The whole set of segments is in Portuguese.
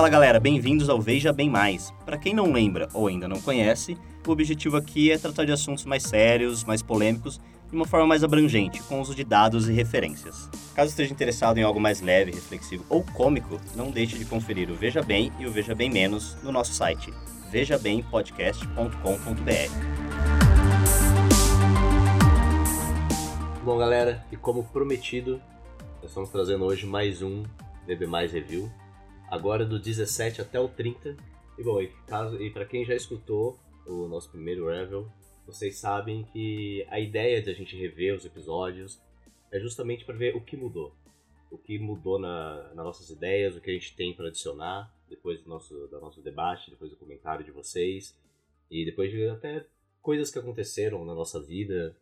Fala galera, bem-vindos ao Veja Bem Mais. Para quem não lembra ou ainda não conhece, o objetivo aqui é tratar de assuntos mais sérios, mais polêmicos, de uma forma mais abrangente, com uso de dados e referências. Caso esteja interessado em algo mais leve, reflexivo ou cômico, não deixe de conferir o Veja Bem e o Veja Bem Menos no nosso site vejabempodcast.com.br. Bom, galera, e como prometido, nós estamos trazendo hoje mais um BB Mais Review agora do 17 até o 30. E bom, e, caso, e para quem já escutou o nosso primeiro Revel, vocês sabem que a ideia de a gente rever os episódios é justamente para ver o que mudou. O que mudou na, nas nossas ideias, o que a gente tem para adicionar depois do nosso, do nosso debate, depois do comentário de vocês e depois de até coisas que aconteceram na nossa vida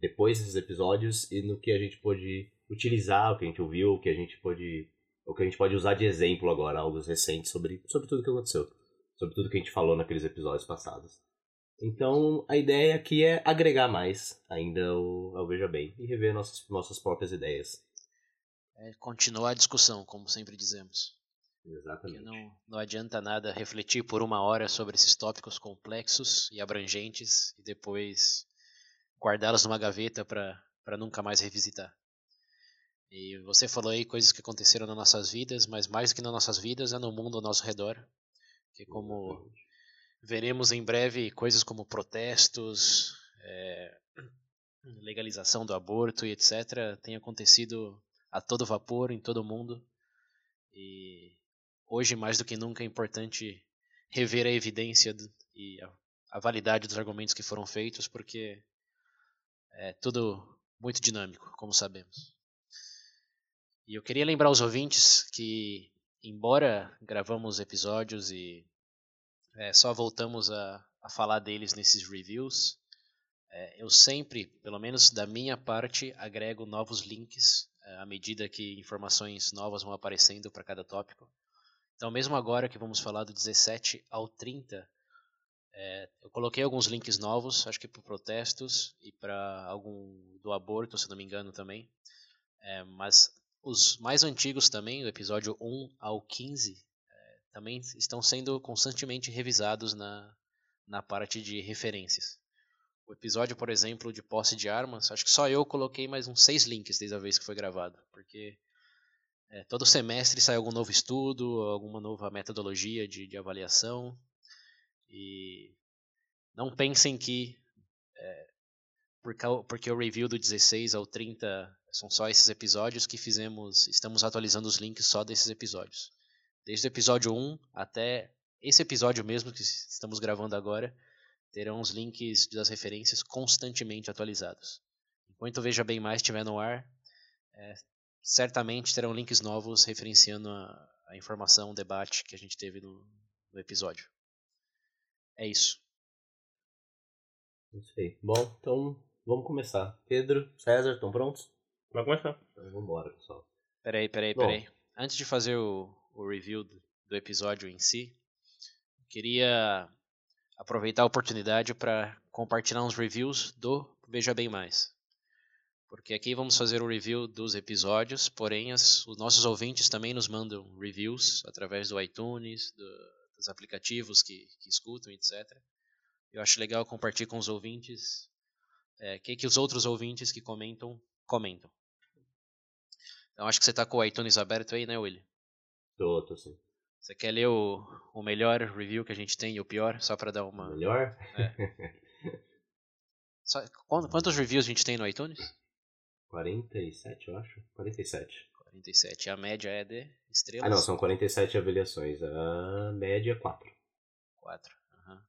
depois desses episódios e no que a gente pôde utilizar, o que a gente ouviu, o que a gente pôde o que a gente pode usar de exemplo agora, algo recente sobre, sobre tudo que aconteceu, sobre tudo que a gente falou naqueles episódios passados. Então, a ideia aqui é agregar mais ainda ao, ao Veja Bem e rever nossas, nossas próprias ideias. É, continuar a discussão, como sempre dizemos. Exatamente. Porque não, não adianta nada refletir por uma hora sobre esses tópicos complexos e abrangentes e depois guardá-los numa gaveta para nunca mais revisitar. E você falou aí coisas que aconteceram nas nossas vidas, mas mais do que nas nossas vidas é no mundo ao nosso redor. Que como veremos em breve coisas como protestos, é, legalização do aborto e etc. tem acontecido a todo vapor em todo o mundo. E hoje mais do que nunca é importante rever a evidência e a, a validade dos argumentos que foram feitos, porque é tudo muito dinâmico, como sabemos. E eu queria lembrar aos ouvintes que, embora gravamos episódios e é, só voltamos a, a, falar deles nesses reviews, é, eu sempre, pelo menos da minha parte, agrego novos links é, à medida que informações novas vão aparecendo para cada tópico. Então, mesmo agora que vamos falar do 17 ao 30, é, eu coloquei alguns links novos, acho que para protestos e para algum do aborto, se não me engano também. É, mas os mais antigos também, do episódio 1 ao 15, é, também estão sendo constantemente revisados na, na parte de referências. O episódio, por exemplo, de posse de armas, acho que só eu coloquei mais uns seis links desde a vez que foi gravado, porque é, todo semestre sai algum novo estudo, alguma nova metodologia de, de avaliação, e não pensem que é, porque o review do 16 ao 30 são só esses episódios que fizemos, estamos atualizando os links só desses episódios. Desde o episódio 1 até esse episódio mesmo que estamos gravando agora, terão os links das referências constantemente atualizados. Enquanto Veja Bem Mais estiver no ar, é, certamente terão links novos referenciando a, a, informação, o debate que a gente teve no, no episódio. É isso. Isso aí. Bom, então vamos começar. Pedro, César, estão prontos? Vai começar. Então vambora, pessoal. Peraí, peraí, Bom. peraí. Antes de fazer o, o review do, do episódio em si, queria aproveitar a oportunidade para compartilhar uns reviews do Veja Bem Mais. Porque aqui vamos fazer o review dos episódios, porém as, os nossos ouvintes também nos mandam reviews através do iTunes, do, dos aplicativos que, que escutam, etc. Eu acho legal compartilhar com os ouvintes o é, que, que os outros ouvintes que comentam comentam. Então acho que você tá com o iTunes aberto aí, né, William? Tô, tô sim. Você quer ler o, o melhor review que a gente tem e o pior, só para dar uma. Melhor? É. só, quantos reviews a gente tem no iTunes? 47, eu acho. 47. 47. A média é de estrelas? Ah, não, são 47 avaliações. A média é 4. 4. Uhum.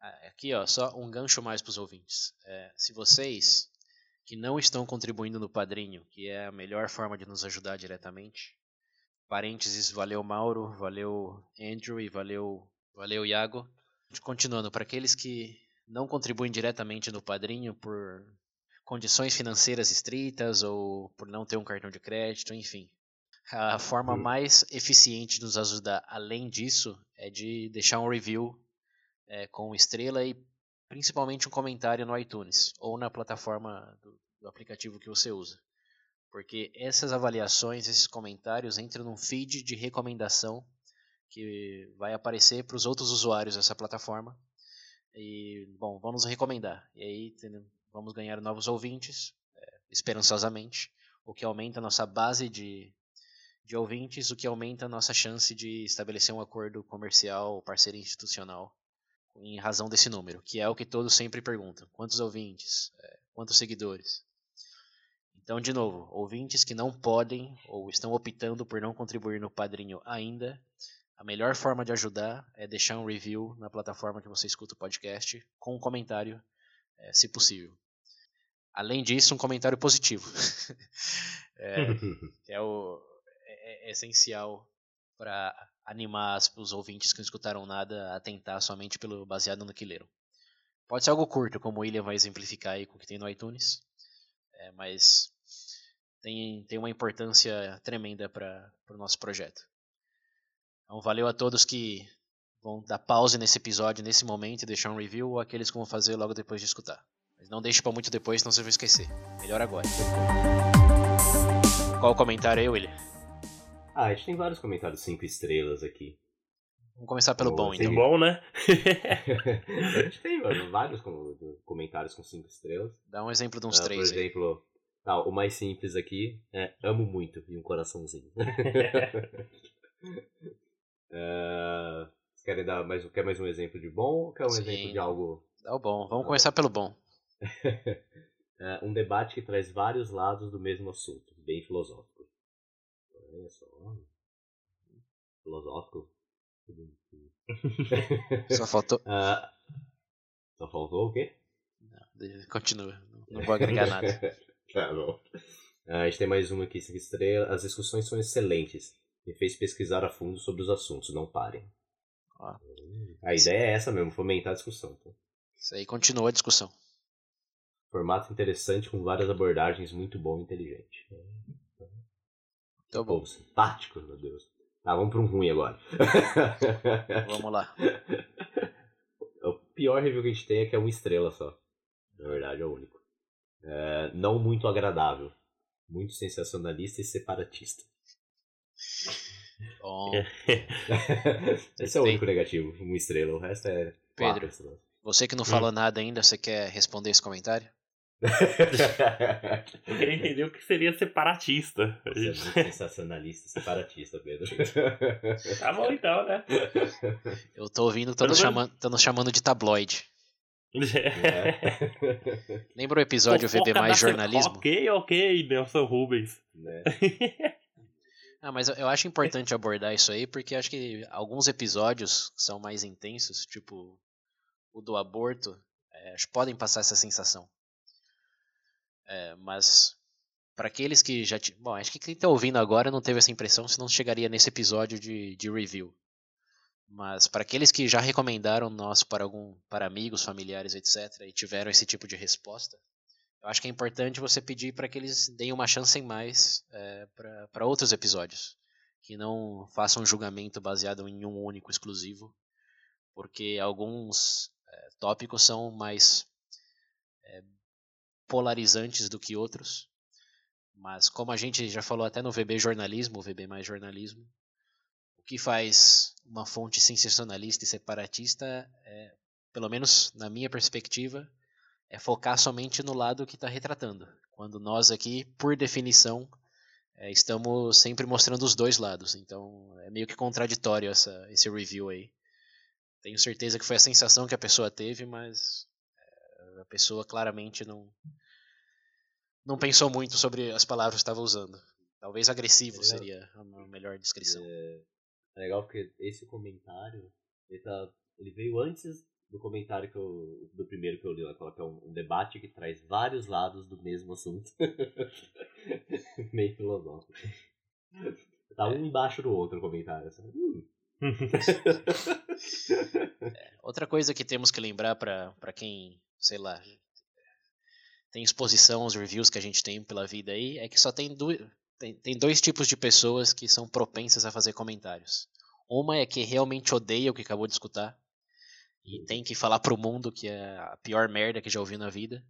Aqui, ó, só um gancho mais para os ouvintes. É, se vocês que não estão contribuindo no Padrinho, que é a melhor forma de nos ajudar diretamente. Parênteses, valeu Mauro, valeu Andrew e valeu, valeu Iago. Continuando, para aqueles que não contribuem diretamente no Padrinho por condições financeiras estritas ou por não ter um cartão de crédito, enfim. A forma hum. mais eficiente de nos ajudar, além disso, é de deixar um review é, com estrela e principalmente um comentário no iTunes ou na plataforma do, do aplicativo que você usa. Porque essas avaliações, esses comentários entram num feed de recomendação que vai aparecer para os outros usuários dessa plataforma. E, bom, vamos recomendar. E aí vamos ganhar novos ouvintes, é, esperançosamente, o que aumenta a nossa base de, de ouvintes, o que aumenta a nossa chance de estabelecer um acordo comercial ou parceria institucional em razão desse número, que é o que todos sempre perguntam: quantos ouvintes, é, quantos seguidores. Então, de novo, ouvintes que não podem ou estão optando por não contribuir no padrinho ainda, a melhor forma de ajudar é deixar um review na plataforma que você escuta o podcast, com um comentário, é, se possível. Além disso, um comentário positivo. é, é, o, é, é essencial para animar os ouvintes que não escutaram nada a tentar somente pelo baseado no que leram. Pode ser algo curto, como o William vai exemplificar aí com o que tem no iTunes, é, mas tem, tem uma importância tremenda para o nosso projeto. Então, valeu a todos que vão dar pause nesse episódio, nesse momento, e deixar um review, ou aqueles que vão fazer logo depois de escutar. Mas não deixe para muito depois, senão você vai esquecer. Melhor agora. Qual o comentário aí, William? Ah, a gente tem vários comentários 5 estrelas aqui. Vamos começar pelo bom, então. Tem bom, né? a gente tem vários comentários com 5 estrelas. Dá um exemplo de uns 3 uh, Por exemplo, tá, o mais simples aqui é amo muito e um coraçãozinho. uh, vocês querem dar mais, quer mais um exemplo de bom ou quer um Sim. exemplo de algo... Dá o bom. Vamos começar pelo bom. é, um debate que traz vários lados do mesmo assunto, bem filosófico. Olha só. Filosófico. Só faltou. Uh, só faltou o quê? Não, continua. Não vou agregar nada. tá bom. Uh, a gente tem mais uma aqui, cinco estrelas. As discussões são excelentes. Me fez pesquisar a fundo sobre os assuntos, não parem. Ó. A ideia é essa mesmo, fomentar a discussão. Tá? Isso aí continua a discussão. Formato interessante com várias abordagens, muito bom e inteligente. Tá bom. Pô, simpático, meu Deus. Tá, vamos para um ruim agora. Vamos lá. O pior review que a gente tem é que é uma estrela só. Na verdade, é o único. É, não muito agradável. Muito sensacionalista e separatista. Bom, Esse é o único negativo, uma estrela. O resto é Pedro. você que não falou nada ainda, você quer responder esse comentário? Eu queria entender o que seria separatista. Você é muito sensacionalista separatista, Pedro. Tá bom então, né? Eu tô ouvindo estão nos, chamando, tão nos chamando de tabloide. É. Lembra o episódio VB Mais Jornalismo? Ok, ok, Nelson Rubens. Né? Ah, mas eu- eu acho importante abordar isso aí, porque acho que alguns episódios são mais intensos, tipo o do aborto, é, acho que podem passar essa sensação. É, mas para aqueles que já. ti- Bom, acho que quem tá ouvindo agora não teve essa impressão, senão chegaria nesse episódio de, de review. Mas para aqueles que já recomendaram nós para algum para amigos, familiares, etc, e tiveram esse tipo de resposta, eu acho que é importante você pedir para que eles deem uma chance em mais é, para outros episódios, que não façam um julgamento baseado em um único exclusivo, porque alguns é, tópicos são mais é, polarizantes do que outros. Mas como a gente já falou até no VB Jornalismo, VB mais Jornalismo, o que faz uma fonte sensacionalista e separatista é, pelo menos na minha perspectiva, é focar somente no lado que está retratando. Quando nós aqui, por definição, é, estamos sempre mostrando os dois lados. Então é meio que contraditório essa, esse review aí. Tenho certeza que foi a sensação que a pessoa teve, mas a pessoa claramente não não pensou muito sobre as palavras que estava usando. Talvez agressivo Legal. seria a melhor descrição. É legal porque esse comentário ele, tá, ele veio antes do comentário que eu, do primeiro que eu li, lá, que é um, um debate que traz vários lados do mesmo assunto. Meio filosófico. Tá um embaixo do outro o comentário. Assim. Hum. Outra coisa que temos que lembrar para quem, sei lá, tem exposição aos reviews que a gente tem pela vida aí, é que só tem, do, tem, tem dois tipos de pessoas que são propensas a fazer comentários. Uma é que realmente odeia o que acabou de escutar e tem que falar pro mundo que é a pior merda que já ouviu na vida.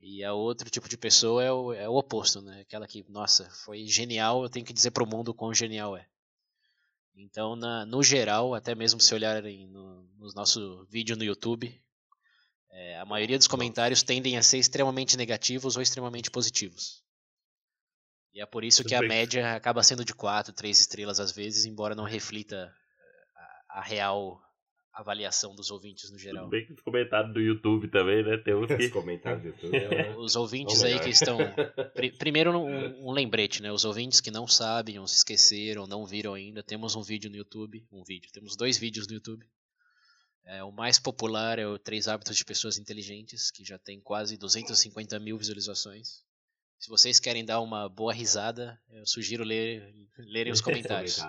E a outro tipo de pessoa é o, é o oposto, né? Aquela que, nossa, foi genial, eu tenho que dizer pro mundo quão genial é. Então, na, no geral, até mesmo se olharem no, no nosso vídeo no YouTube, é, a maioria dos comentários tendem a ser extremamente negativos ou extremamente positivos. E é por isso que a média acaba sendo de 4, 3 estrelas às vezes, embora não reflita a, a real avaliação dos ouvintes no geral. Tudo bem que os comentários do YouTube também, né? Tem uns que... Os comentários do YouTube. É, os ouvintes aí que estão. Pr primeiro, um, um, lembrete, né? Os ouvintes que não sabem, ou se esqueceram, não viram ainda, temos um vídeo no YouTube. Um vídeo. Temos dois vídeos no YouTube. É, o mais popular é o Três Hábitos de Pessoas Inteligentes, que já tem quase 250 mil visualizações. Se vocês querem dar uma boa risada, eu sugiro ler, lerem os comentários.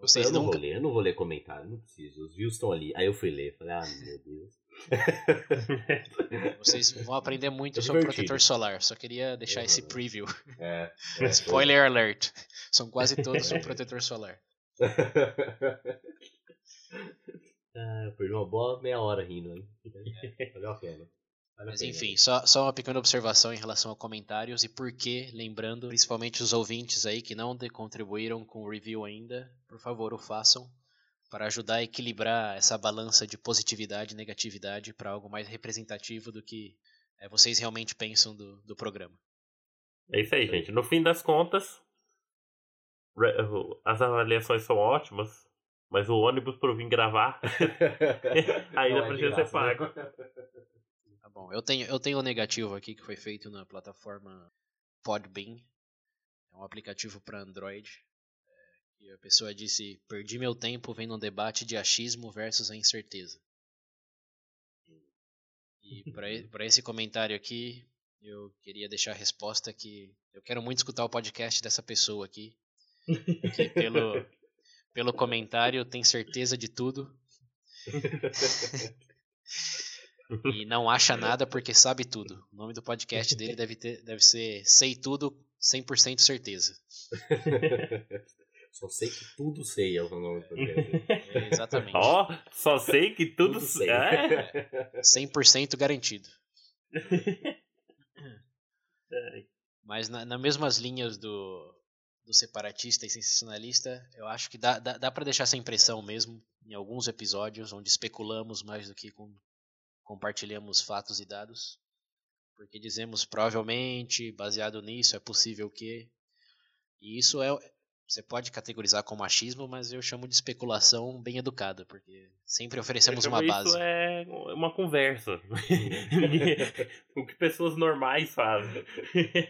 Vocês eu não nunca... vou ler, eu não vou ler comentário, não preciso. Os views estão ali. Aí eu fui ler, falei, ah, meu Deus. Vocês vão aprender muito é sobre protetor solar. Só queria deixar esse preview. É, é, Spoiler alert. São quase todos sobre protetor solar. Ah, eu perdi uma boa meia hora rindo, hein? Valeu a pena. Mas enfim, só, só uma pequena observação em relação a comentários e por que, lembrando, principalmente os ouvintes aí que não contribuíram com o review ainda, por favor o façam para ajudar a equilibrar essa balança de positividade e negatividade para algo mais representativo do que é, vocês realmente pensam do, do programa. É isso aí, gente. No fim das contas, as avaliações são ótimas, mas o ônibus para vir gravar ainda é precisa ser pago. Tá bom. Eu tenho, eu tenho um negativo aqui que foi feito na plataforma Podbean. É um aplicativo para Android. É, e a pessoa disse: Perdi meu tempo vendo um debate de achismo versus a incerteza. E para esse comentário aqui, eu queria deixar a resposta que eu quero muito escutar o podcast dessa pessoa aqui. Que pelo, pelo comentário tem certeza de tudo. e não acha nada porque sabe tudo. O nome do podcast dele deve, ter, deve ser Sei Tudo 100% Certeza. Só sei que tudo sei é o nome do podcast. É, exatamente. Ó, oh, só sei que tudo, tudo sei. É? 100% garantido. Mas na, nas mesmas linhas do, do separatista e sensacionalista, eu acho que dá, dá, dá para deixar essa impressão mesmo em alguns episódios onde especulamos mais do que com, compartilhamos fatos e dados, porque dizemos provavelmente, baseado nisso, é possível que. E isso é. Você pode categorizar como machismo, mas eu chamo de especulação bem educada, porque sempre oferecemos uma base. Isso é uma conversa. o que pessoas normais fazem.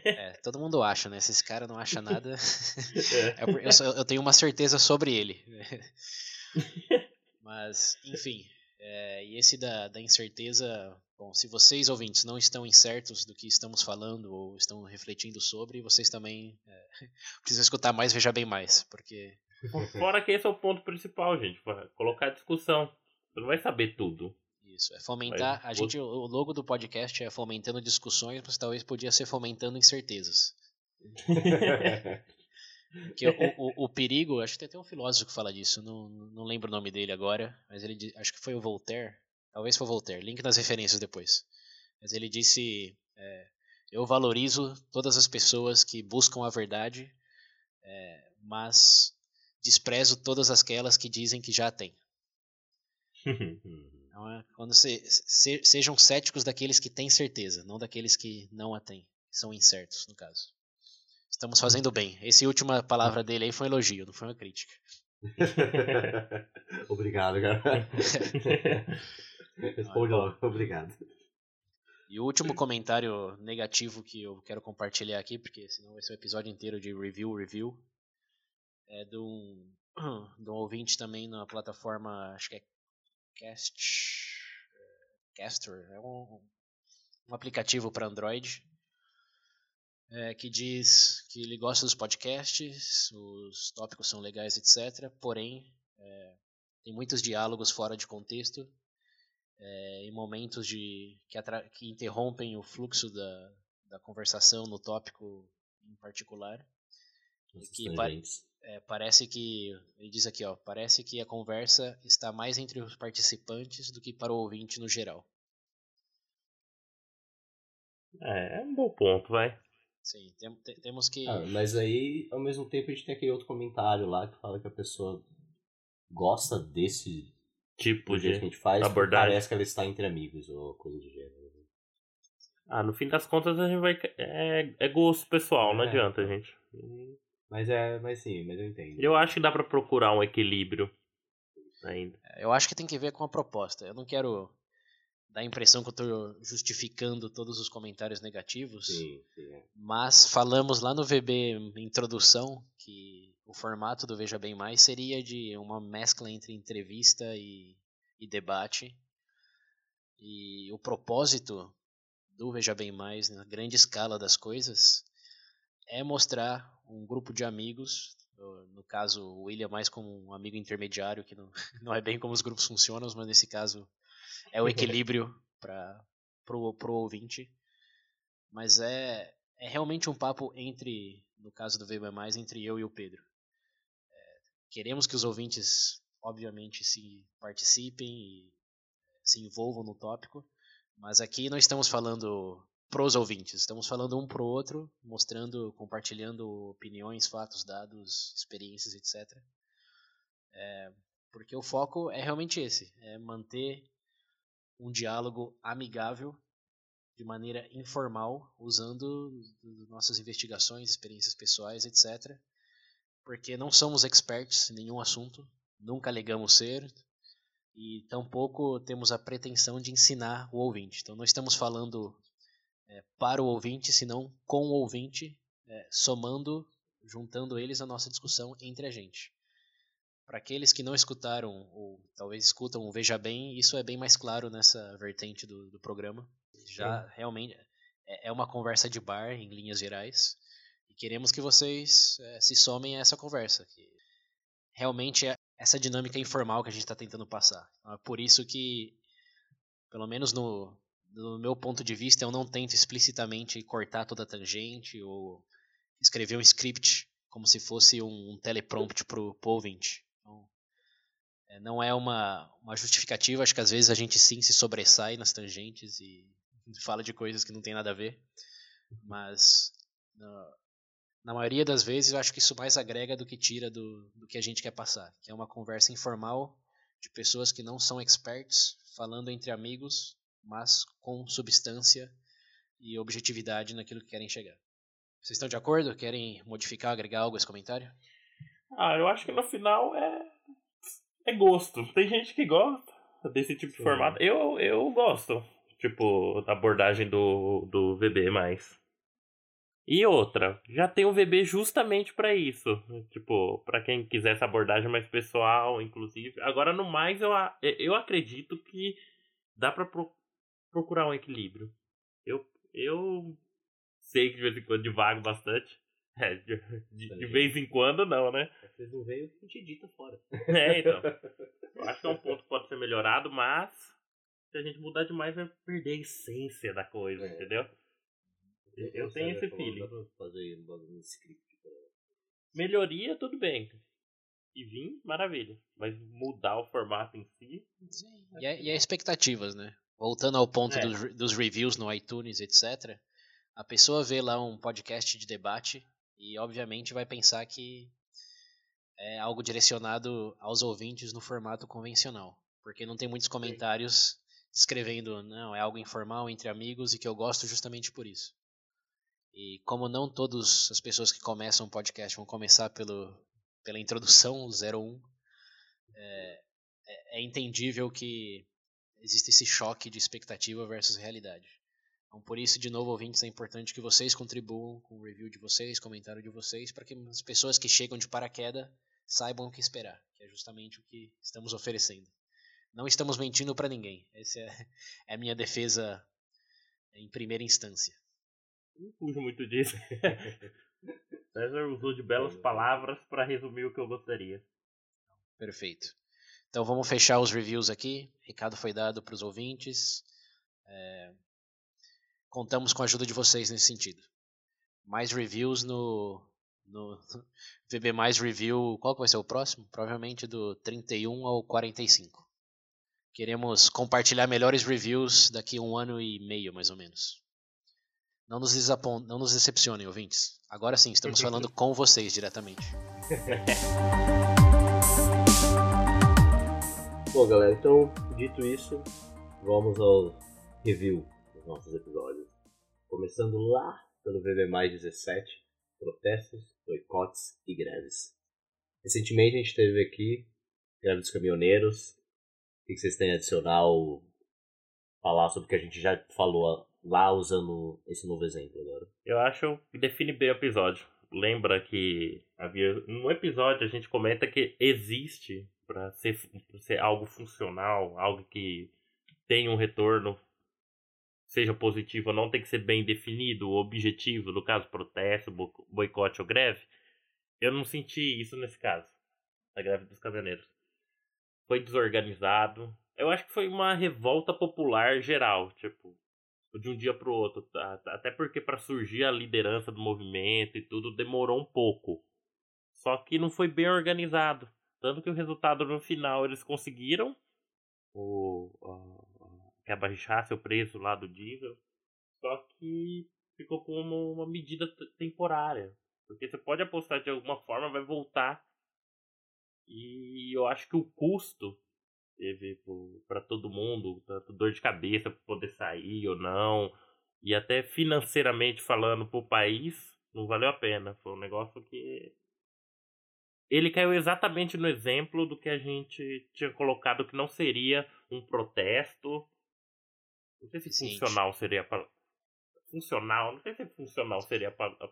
É, todo mundo acha, né? Se esse cara não acha nada. É. eu, eu tenho uma certeza sobre ele. Mas, enfim, é, e esse da, da incerteza, bom, se vocês ouvintes não estão incertos do que estamos falando ou estão refletindo sobre, vocês também é, precisam escutar mais, veja bem mais, porque... Fora que esse é o ponto principal, gente, colocar discussão. Você não vai saber tudo. Isso, é fomentar. A gente, o logo do podcast é fomentando discussões, mas talvez podia ser fomentando incertezas. Que o, o, o, perigo, acho que tem até um filósofo que fala disso, não, não lembro o nome dele agora, mas ele acho que foi o Voltaire, talvez foi Voltaire, link nas referências depois. Mas ele disse: é, Eu valorizo todas as pessoas que buscam a verdade, é, mas desprezo todas aquelas que dizem que já têm. então, é, quando se, se, sejam céticos daqueles que têm certeza, não daqueles que não a têm, são incertos, no caso. Estamos fazendo bem. Essa última palavra dele aí foi um elogio, não foi uma crítica. Obrigado, cara. Responde logo. Obrigado. E o último comentário negativo que eu quero compartilhar aqui, porque senão vai ser um episódio inteiro de review, review, é de um, de um ouvinte também na plataforma, acho que é Cast, Caster, é um, um aplicativo para Android é, que diz que ele gosta dos podcasts, os tópicos são legais, etc. Porém, é, tem muitos diálogos fora de contexto, é, em momentos de que, que, interrompem o fluxo da, da conversação no tópico em particular. que pa é, parece que ele diz aqui, ó, parece que a conversa está mais entre os participantes do que para o ouvinte no geral. É, é um bom ponto, vai. Sim, tem, tem, temos que. Ah, mas aí, ao mesmo tempo, a gente tem aquele outro comentário lá que fala que a pessoa gosta desse Tipo do jeito de que a gente faz, porque abordagem. parece que ela está entre amigos ou coisa do gênero. Ah, no fim das contas a gente vai. É, é gosto pessoal, não É. adianta, gente. Mas é, mas sim, mas eu entendo. Eu acho que dá pra procurar um equilíbrio ainda. Eu acho que tem que ver com a proposta. Eu não quero dar a impressão que eu estou justificando todos os comentários negativos. Sim, sim. é. Mas falamos lá no VB introdução que o formato do Veja Bem Mais seria de uma mescla entre entrevista e, e debate. E o propósito do Veja Bem Mais, na grande escala das coisas, é mostrar um grupo de amigos, no caso o William mais como um amigo intermediário, que não, não é bem como os grupos funcionam, mas nesse caso é o equilíbrio para pro, pro ouvinte. Mas é, é realmente um papo entre, no caso do VB Mais, entre eu e o Pedro. Queremos que os ouvintes, obviamente, se participem e se envolvam no tópico, mas aqui não estamos falando pros ouvintes, estamos falando um pro outro, mostrando, compartilhando opiniões, fatos, dados, experiências, etc. É, porque o foco é realmente esse, é manter um diálogo amigável de maneira informal, usando nossas investigações, experiências pessoais, etc. Porque não somos experts em nenhum assunto, nunca alegamos ser, e tampouco temos a pretensão de ensinar o ouvinte. Então não estamos falando é, para o ouvinte, senão com o ouvinte, é, somando, juntando eles à nossa discussão entre a gente. Para aqueles que não escutaram, ou talvez escutam o Veja Bem, isso é bem mais claro nessa vertente do, do programa. Já realmente é, é uma conversa de bar, em linhas gerais, queremos que vocês é, se somem a essa conversa. Que realmente é essa dinâmica informal que a gente está tentando passar. Então, é por isso que, pelo menos no, do meu ponto de vista, eu não tento explicitamente cortar toda a tangente ou escrever um script como se fosse um, um teleprompt para o ouvinte. Então, é, não é uma, uma justificativa, acho que às vezes a gente sim se sobressai nas tangentes e fala de coisas que não tem nada a ver, mas na maioria das vezes eu acho que isso mais agrega do que tira do, do que a gente quer passar, que é uma conversa informal de pessoas que não são experts, falando entre amigos mas com substância e objetividade naquilo que querem chegar. Vocês estão de acordo? Querem modificar, agregar algo a esse comentário? Ah, eu acho que no final é. É gosto. Tem gente que gosta desse tipo de formato. Eu, eu gosto. Tipo, da abordagem do, do VB mais. E outra, já tem um VB justamente pra isso. Tipo, pra quem quiser essa abordagem mais pessoal, inclusive. Agora, no mais, eu, a- eu acredito que dá pra pro- procurar um equilíbrio. Eu, eu sei que de vez em quando divago bastante. É, de, de- de vez em quando não, né? Vocês não veem, a gente edita fora. É, então. Eu acho que é um ponto que pode ser melhorado, mas se a gente mudar demais vai perder a essência da coisa, É. entendeu? Eu tenho esse feeling. Fazer um bagulho script. pra- Melhoria, tudo bem. E vir, maravilha. Mas mudar o formato em si. Sim. E, é, e é expectativas, né? Voltando ao ponto É. dos, dos reviews no iTunes, etc. A pessoa vê lá um podcast de debate e, obviamente, vai pensar que é algo direcionado aos ouvintes no formato convencional. Porque não tem muitos comentários descrevendo, não, é algo informal entre amigos e que eu gosto justamente por isso. E como não todas as pessoas que começam um podcast vão começar pelo, pela introdução 01, é, é, é entendível que existe esse choque de expectativa versus realidade. Então, por isso, de novo, ouvintes, é importante que vocês contribuam com o review de vocês, comentário de vocês, para que as pessoas que chegam de paraquedas saibam o que esperar, que é justamente o que estamos oferecendo. Não estamos mentindo para ninguém. Essa é, é a minha defesa em primeira instância. Não fujo muito disso. César usou de belas palavras para resumir o que eu gostaria. Perfeito. Então vamos fechar os reviews aqui. O recado foi dado para os ouvintes. É, Contamos com a ajuda de vocês nesse sentido. Mais reviews no, no VB Mais Review. Qual que vai ser o próximo? Provavelmente do 31 ao 45. Queremos compartilhar melhores reviews daqui a um ano e meio, mais ou menos. Não nos, desapon... não nos decepcionem, ouvintes. Agora sim, estamos falando com vocês diretamente. Bom, galera, então, dito isso, vamos ao review dos nossos episódios. Começando lá pelo VB Mais 17, protestos, boicotes e greves. Recentemente a gente teve aqui greve dos caminhoneiros. O que vocês têm a adicionar ou falar sobre o que a gente já falou lá usando esse novo exemplo agora? Eu acho que define bem o episódio. Lembra que havia no episódio a gente comenta que existe para ser, ser algo funcional, algo que tenha um retorno, seja positivo ou não, tem que ser bem definido, o objetivo, no caso protesto, boicote ou greve. Eu não senti isso nesse caso, a greve dos caminhoneiros. Foi desorganizado. Eu acho que foi uma revolta popular geral, tipo, de um dia para o outro. Tá? Até porque para surgir a liderança do movimento e tudo demorou um pouco. Só que não foi bem organizado. Tanto que o resultado no final eles conseguiram o, que abaixasse o preço lá do diesel. Só que ficou como uma medida temporária. Porque você pode apostar de alguma forma, vai voltar. E eu acho que o custo teve para todo mundo, tanto dor de cabeça para poder sair ou não, e até financeiramente falando para o país, não valeu a pena. Foi um negócio que ele caiu exatamente no exemplo do que a gente tinha colocado que não seria um protesto. Não sei se Sim. funcional seria a funcional, não sei se funcional seria a, a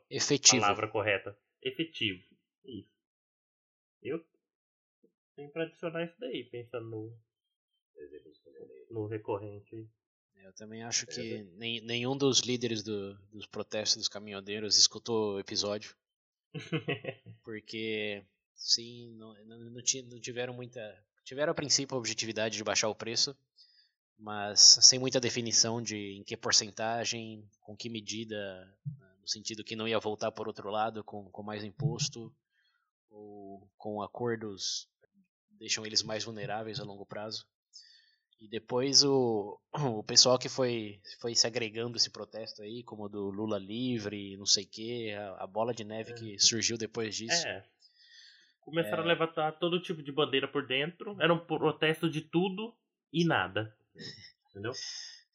palavra correta. Efetivo. Isso. Eu tem pra adicionar isso daí, pensando no, no recorrente. Eu também acho que nem, nenhum dos líderes do, dos protestos dos caminhoneiros escutou o episódio. porque, sim, não, não, não, tiveram muita. Tiveram a princípio a objetividade de baixar o preço, mas sem muita definição de em que porcentagem, com que medida, no sentido que não ia voltar por outro lado com, com mais imposto, ou com acordos deixam eles mais vulneráveis a longo prazo. E depois o, o pessoal que foi, foi se agregando esse protesto aí, como o do Lula livre, não sei o que, a, a, bola de neve que é. surgiu depois disso. É. Começaram é... a levantar todo tipo de bandeira por dentro. Era um protesto de tudo e nada. Entendeu?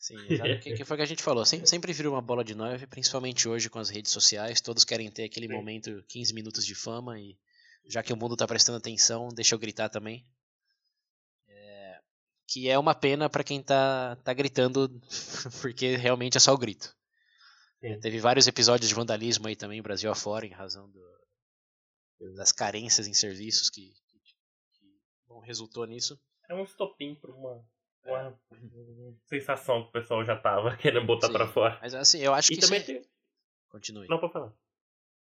Sim, o que, que, foi que a gente falou? Sempre, sempre vira uma bola de neve, principalmente hoje com as redes sociais. Todos querem ter aquele Sim. momento, 15 minutos de fama e já que o mundo está prestando atenção, deixa eu gritar também. É, que é uma pena para quem tá, tá gritando, porque realmente é só o grito. É, teve vários episódios de vandalismo aí também, Brasil afora, em razão do, das carências em serviços que, que, que bom, resultou nisso. É um estopim para uma, uma é. sensação que o pessoal já tava querendo botar para fora. Mas assim, eu acho e que. também tem... Continue. Não, pode falar.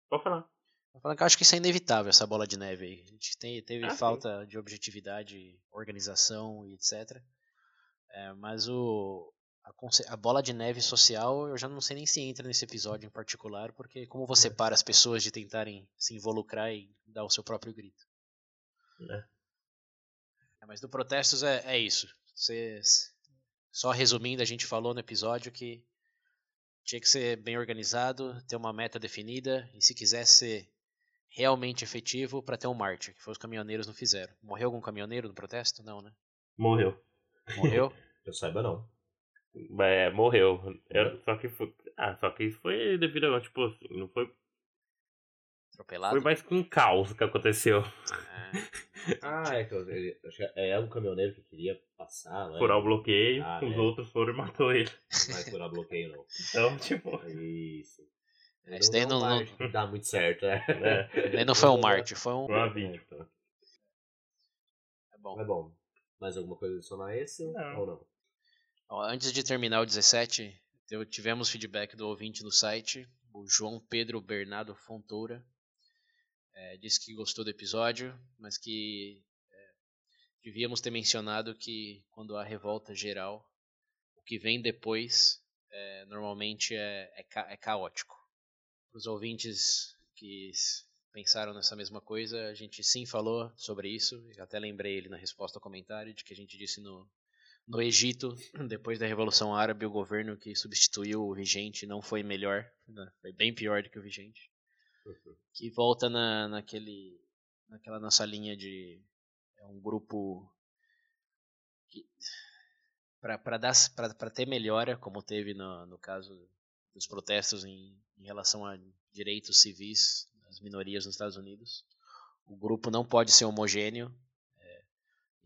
Pode falar. Eu acho que isso é inevitável, essa bola de neve aí. A gente tem, teve ah, falta sim. de objetividade, organização e etc. É, mas o, a, a, bola de neve social, eu já não sei nem se entra nesse episódio em particular, porque como você para as pessoas de tentarem se involucrar e dar o seu próprio grito. É. É, mas do protestos é, é isso. Só resumindo, a gente falou no episódio que tinha que ser bem organizado, ter uma meta definida, e se quisesse ser realmente efetivo para ter um mártir, que foi os caminhoneiros não fizeram. Morreu algum caminhoneiro no protesto? Não, né? Morreu. Morreu? Eu saiba não. É, morreu. Eu, só que foi. Ah, só que isso foi devido a, tipo assim, não foi. Atropelado? Foi mais com um caos que aconteceu. É. ah, é que ele, é um caminhoneiro que queria passar, né? Furar o bloqueio, ah, os é. outros foram e matou ele. Não vai furar bloqueio, não. Então, tipo. Isso. É, isso daí não, não, não dá muito certo, né? É. Daí não foi um Marte, foi um. Foi vídeo. É bom. É bom. Mais alguma coisa adicionar a esse não. ou não? Ó, antes de terminar o 17, tivemos feedback do ouvinte no site, o João Pedro Bernardo Fontoura. É, disse que gostou do episódio, mas que é, devíamos ter mencionado que quando há revolta geral, o que vem depois é, normalmente é, é, ca é caótico para os ouvintes que pensaram nessa mesma coisa, a gente sim falou sobre isso. Até lembrei ele na resposta ao comentário de que a gente disse no, No Egito, depois da Revolução Árabe, o governo que substituiu o vigente não foi melhor, né? foi bem pior do que o vigente. Que volta na, naquele, naquela nossa linha de é um grupo para ter melhora, como teve no, no caso dos protestos em, em relação a direitos civis das minorias nos Estados Unidos, o grupo não pode ser homogêneo, é,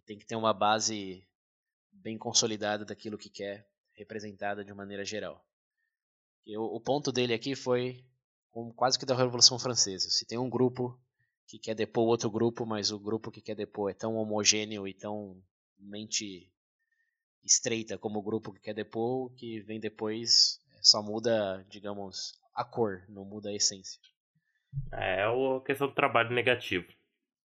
tem que ter uma base bem consolidada daquilo que quer, representada de maneira geral. E o, ponto dele aqui foi quase que da Revolução Francesa. Se tem um grupo que quer depor outro grupo, mas o grupo que quer depor é tão homogêneo e tão mente estreita como o grupo que quer depor, que vem depois só muda, digamos, a cor, não muda a essência. É a questão do trabalho negativo.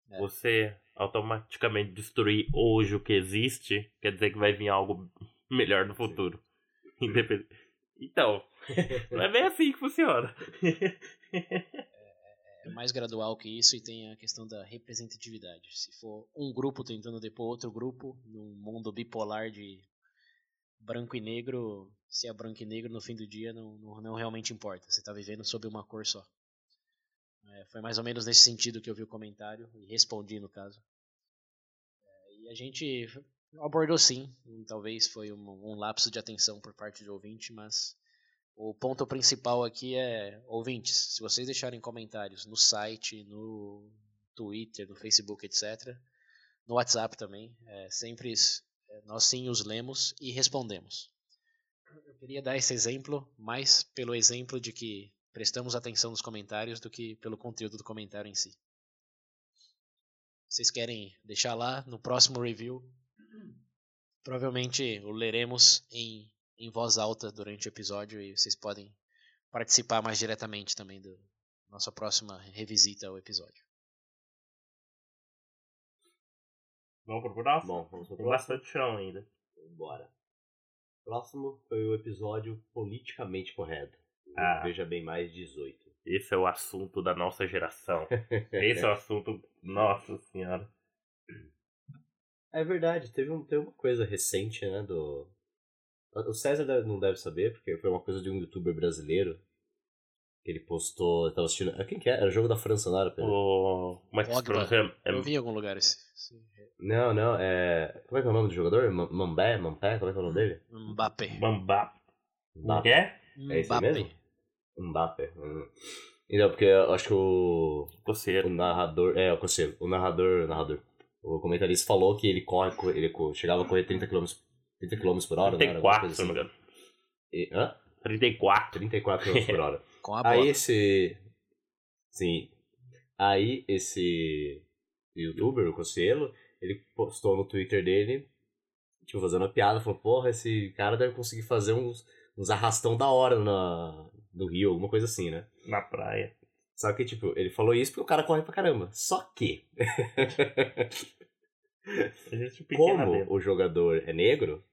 É. Você automaticamente destruir hoje o que existe, quer dizer que vai vir algo melhor no futuro. Então, não é bem assim que funciona. É, é mais gradual que isso e tem a questão da representatividade. Se for um grupo tentando depor outro grupo, num mundo bipolar de branco e negro, se é branco e negro no fim do dia não, não, não realmente importa. Você está vivendo sob uma cor só. É, foi mais ou menos nesse sentido que eu vi o comentário e respondi no caso. É, e a gente abordou sim, talvez foi um, um lapso de atenção por parte do ouvinte, mas o ponto principal aqui é, ouvintes, se vocês deixarem comentários no site, no Twitter, no Facebook, etc., no WhatsApp também, é, sempre nós sim os lemos e respondemos. Eu queria dar esse exemplo mais pelo exemplo de que prestamos atenção nos comentários do que pelo conteúdo do comentário em si. Vocês querem deixar lá no próximo review? Provavelmente o leremos em, em voz alta durante o episódio e vocês podem participar mais diretamente também da nossa próxima revisita ao episódio. Vamos pro próximo? Bom, vamos pro Tem próximo. bastante chão ainda. Bora. Próximo foi o episódio politicamente correto. Ah. Veja bem mais 18. Esse é o assunto da nossa geração. Esse é o assunto. Nossa senhora. É verdade, teve, um, teve uma coisa recente, né, do... O César não deve saber, porque foi uma coisa de um youtuber brasileiro. Que ele postou, eu tava assistindo... ah, Quem que é? Era o jogo da França, não era, Pedro? O... Como é que se Pogba. pronuncia? É- Eu vi em algum lugar esse. Não, não, é... Como é que é o nome do jogador? Ma- Mambé? Mampé? Como é que é o nome dele? Mbappé. Mbappé. que é? É esse aí Mbappé. mesmo? Mbappé. Hum. Então, porque eu acho que o... O Coceiro. narrador... É, o conselho. O narrador... narrador. O comentarista falou que ele corre... co- Ele chegava a correr 30 km, 30 km por hora, né? Era alguma 34, coisa se não me assim. engano. E- Hã? 34. 34 km por hora. Com a bola. Aí esse. Sim. Aí esse youtuber, o Cossielo, ele postou no Twitter dele, tipo, fazendo uma piada, falou, porra, esse cara deve conseguir fazer uns, uns arrastão da hora na, no Rio, alguma coisa assim, né? Na praia. Só que, tipo, ele falou isso porque o cara corre pra caramba. Só que, como o jogador é negro,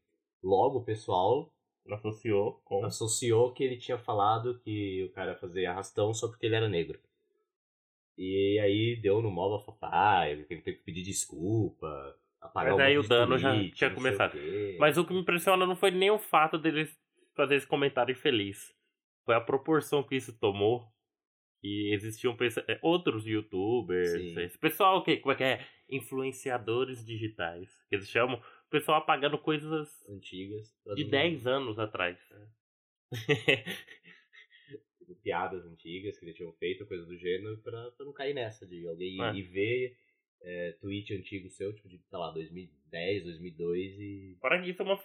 logo o pessoal Associou com. associou que ele tinha falado que o cara fazia arrastão só porque ele era negro. E aí deu no mob bafafá, ele teve que pedir desculpa, apagar Mas aí o dano já tinha o começado. quê. Mas o que me impressiona não foi nem o fato dele fazer esse comentário infeliz. Foi a proporção que isso tomou. E existiam é, outros youtubers, Sim. esse pessoal que, como é que é? Influenciadores digitais. Que eles chamam. O pessoal apagando coisas Antigas. de não- 10 anos atrás. tipo, piadas antigas que eles tinham feito, coisa do gênero, pra, pra não cair nessa de alguém ir, É. ir ver é, tweet antigo seu, tipo de, sei lá, 2010, 2002 e... Fora que isso é uma.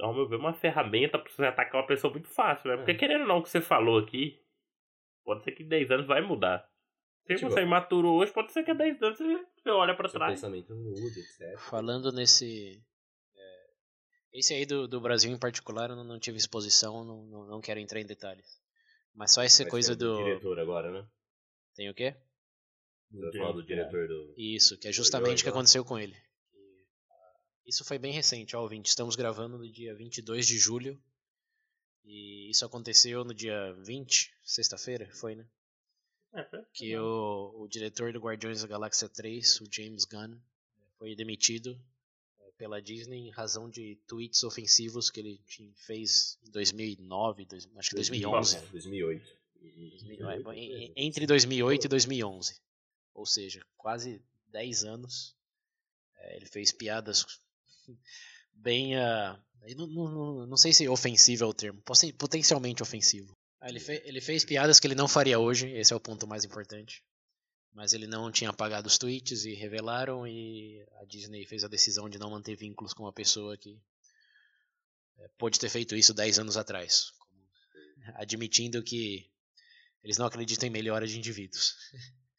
Ao meu ver, uma ferramenta pra você atacar uma pessoa muito fácil, né? Porque É. querendo ou não o que você falou aqui, pode ser que 10 anos vai mudar. Se Tipo, você é imaturo hoje, pode ser que há 10 anos você, você olha pra seu trás. pensamento muda, etc. Falando nesse. é, esse aí do, do Brasil em particular, eu não, não tive exposição, não, não, não quero entrar em detalhes. Mas só essa Vai coisa do. diretor agora, né? Tem o quê? Falar do diretor do... Isso, que é justamente o que aconteceu com ele. Ah, Isso foi bem recente, ó, ouvinte. Estamos gravando no dia 22 de julho. E isso aconteceu no dia 20, sexta-feira, foi, né? É, Que o, o diretor do Guardiões da Galáxia 3, o James Gunn, foi demitido eh, pela Disney em razão de tweets ofensivos que ele fez em 2009, dois, acho que 2011. 2008. 2008 é, entre 2008 e 2011. Ou seja, quase 10 anos. É, ele fez piadas bem. Uh, não, não, não sei se ofensivo é o termo, potencialmente ofensivo. Ah, ele, fe, ele fez piadas que ele não faria hoje, esse é o ponto mais importante. Mas ele não tinha apagado os tweets e revelaram, e a Disney fez a decisão de não manter vínculos com uma pessoa que é, pôde ter feito isso 10 anos atrás, admitindo que eles não acreditam em melhora de indivíduos.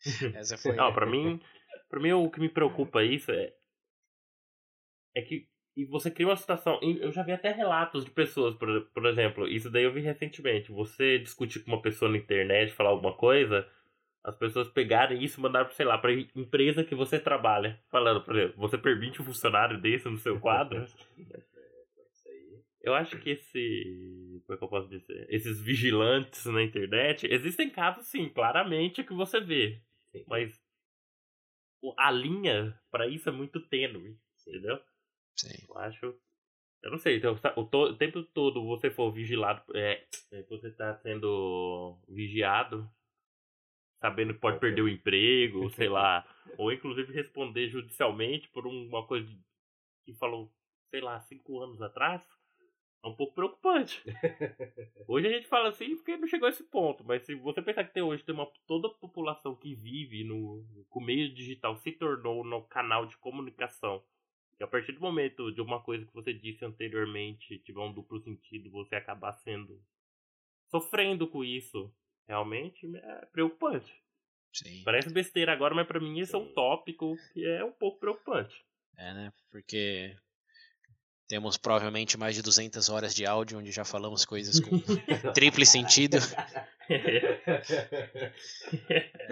Essa foi. Não, para mim, para mim o que me preocupa isso é é que e você cria uma situação. Eu já vi até relatos de pessoas, por, por exemplo, isso daí eu vi recentemente. Você discutir com uma pessoa na internet, falar alguma coisa, as pessoas pegarem isso e mandaram, sei lá, pra empresa que você trabalha. Falando, por exemplo, você permite um funcionário desse no seu quadro? Eu acho que esse. Como é que eu posso dizer? Esses vigilantes na internet. Existem casos, sim, claramente que você vê. Sim. Mas a linha para isso é muito tênue, entendeu? Sim. Eu acho. Eu não sei, então, o, to, o tempo todo você for vigilado, é, é você está sendo vigiado, sabendo que pode perder o emprego, sei lá, ou inclusive responder judicialmente por uma coisa que falou, sei lá, cinco anos atrás, é um pouco preocupante. Hoje a gente fala assim porque não chegou a esse ponto, mas se você pensar que tem hoje tem uma toda a população que vive no, com o meio digital se tornou no canal de comunicação que a partir do momento de uma coisa que você disse anteriormente tiver um duplo sentido, você acabar sendo sofrendo com isso, realmente é preocupante. Sim. Parece besteira agora, mas para mim isso é um tópico que é um pouco preocupante. É, né? Porque temos provavelmente mais de 200 horas de áudio onde já falamos coisas com triplo sentido.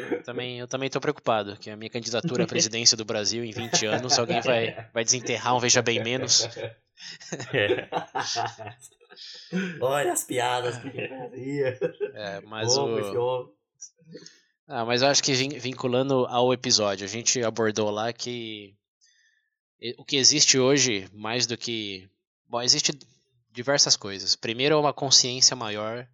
eu também, eu também tô preocupado que a minha candidatura à presidência do Brasil em 20 anos, alguém vai, vai desenterrar um Veja Bem Menos. Olha as piadas que fazia. É, mas o... Ah, mas eu acho que vinculando ao episódio, a gente abordou lá que o que existe hoje, mais do que. Bom, existe diversas coisas. Primeiro, é uma consciência maior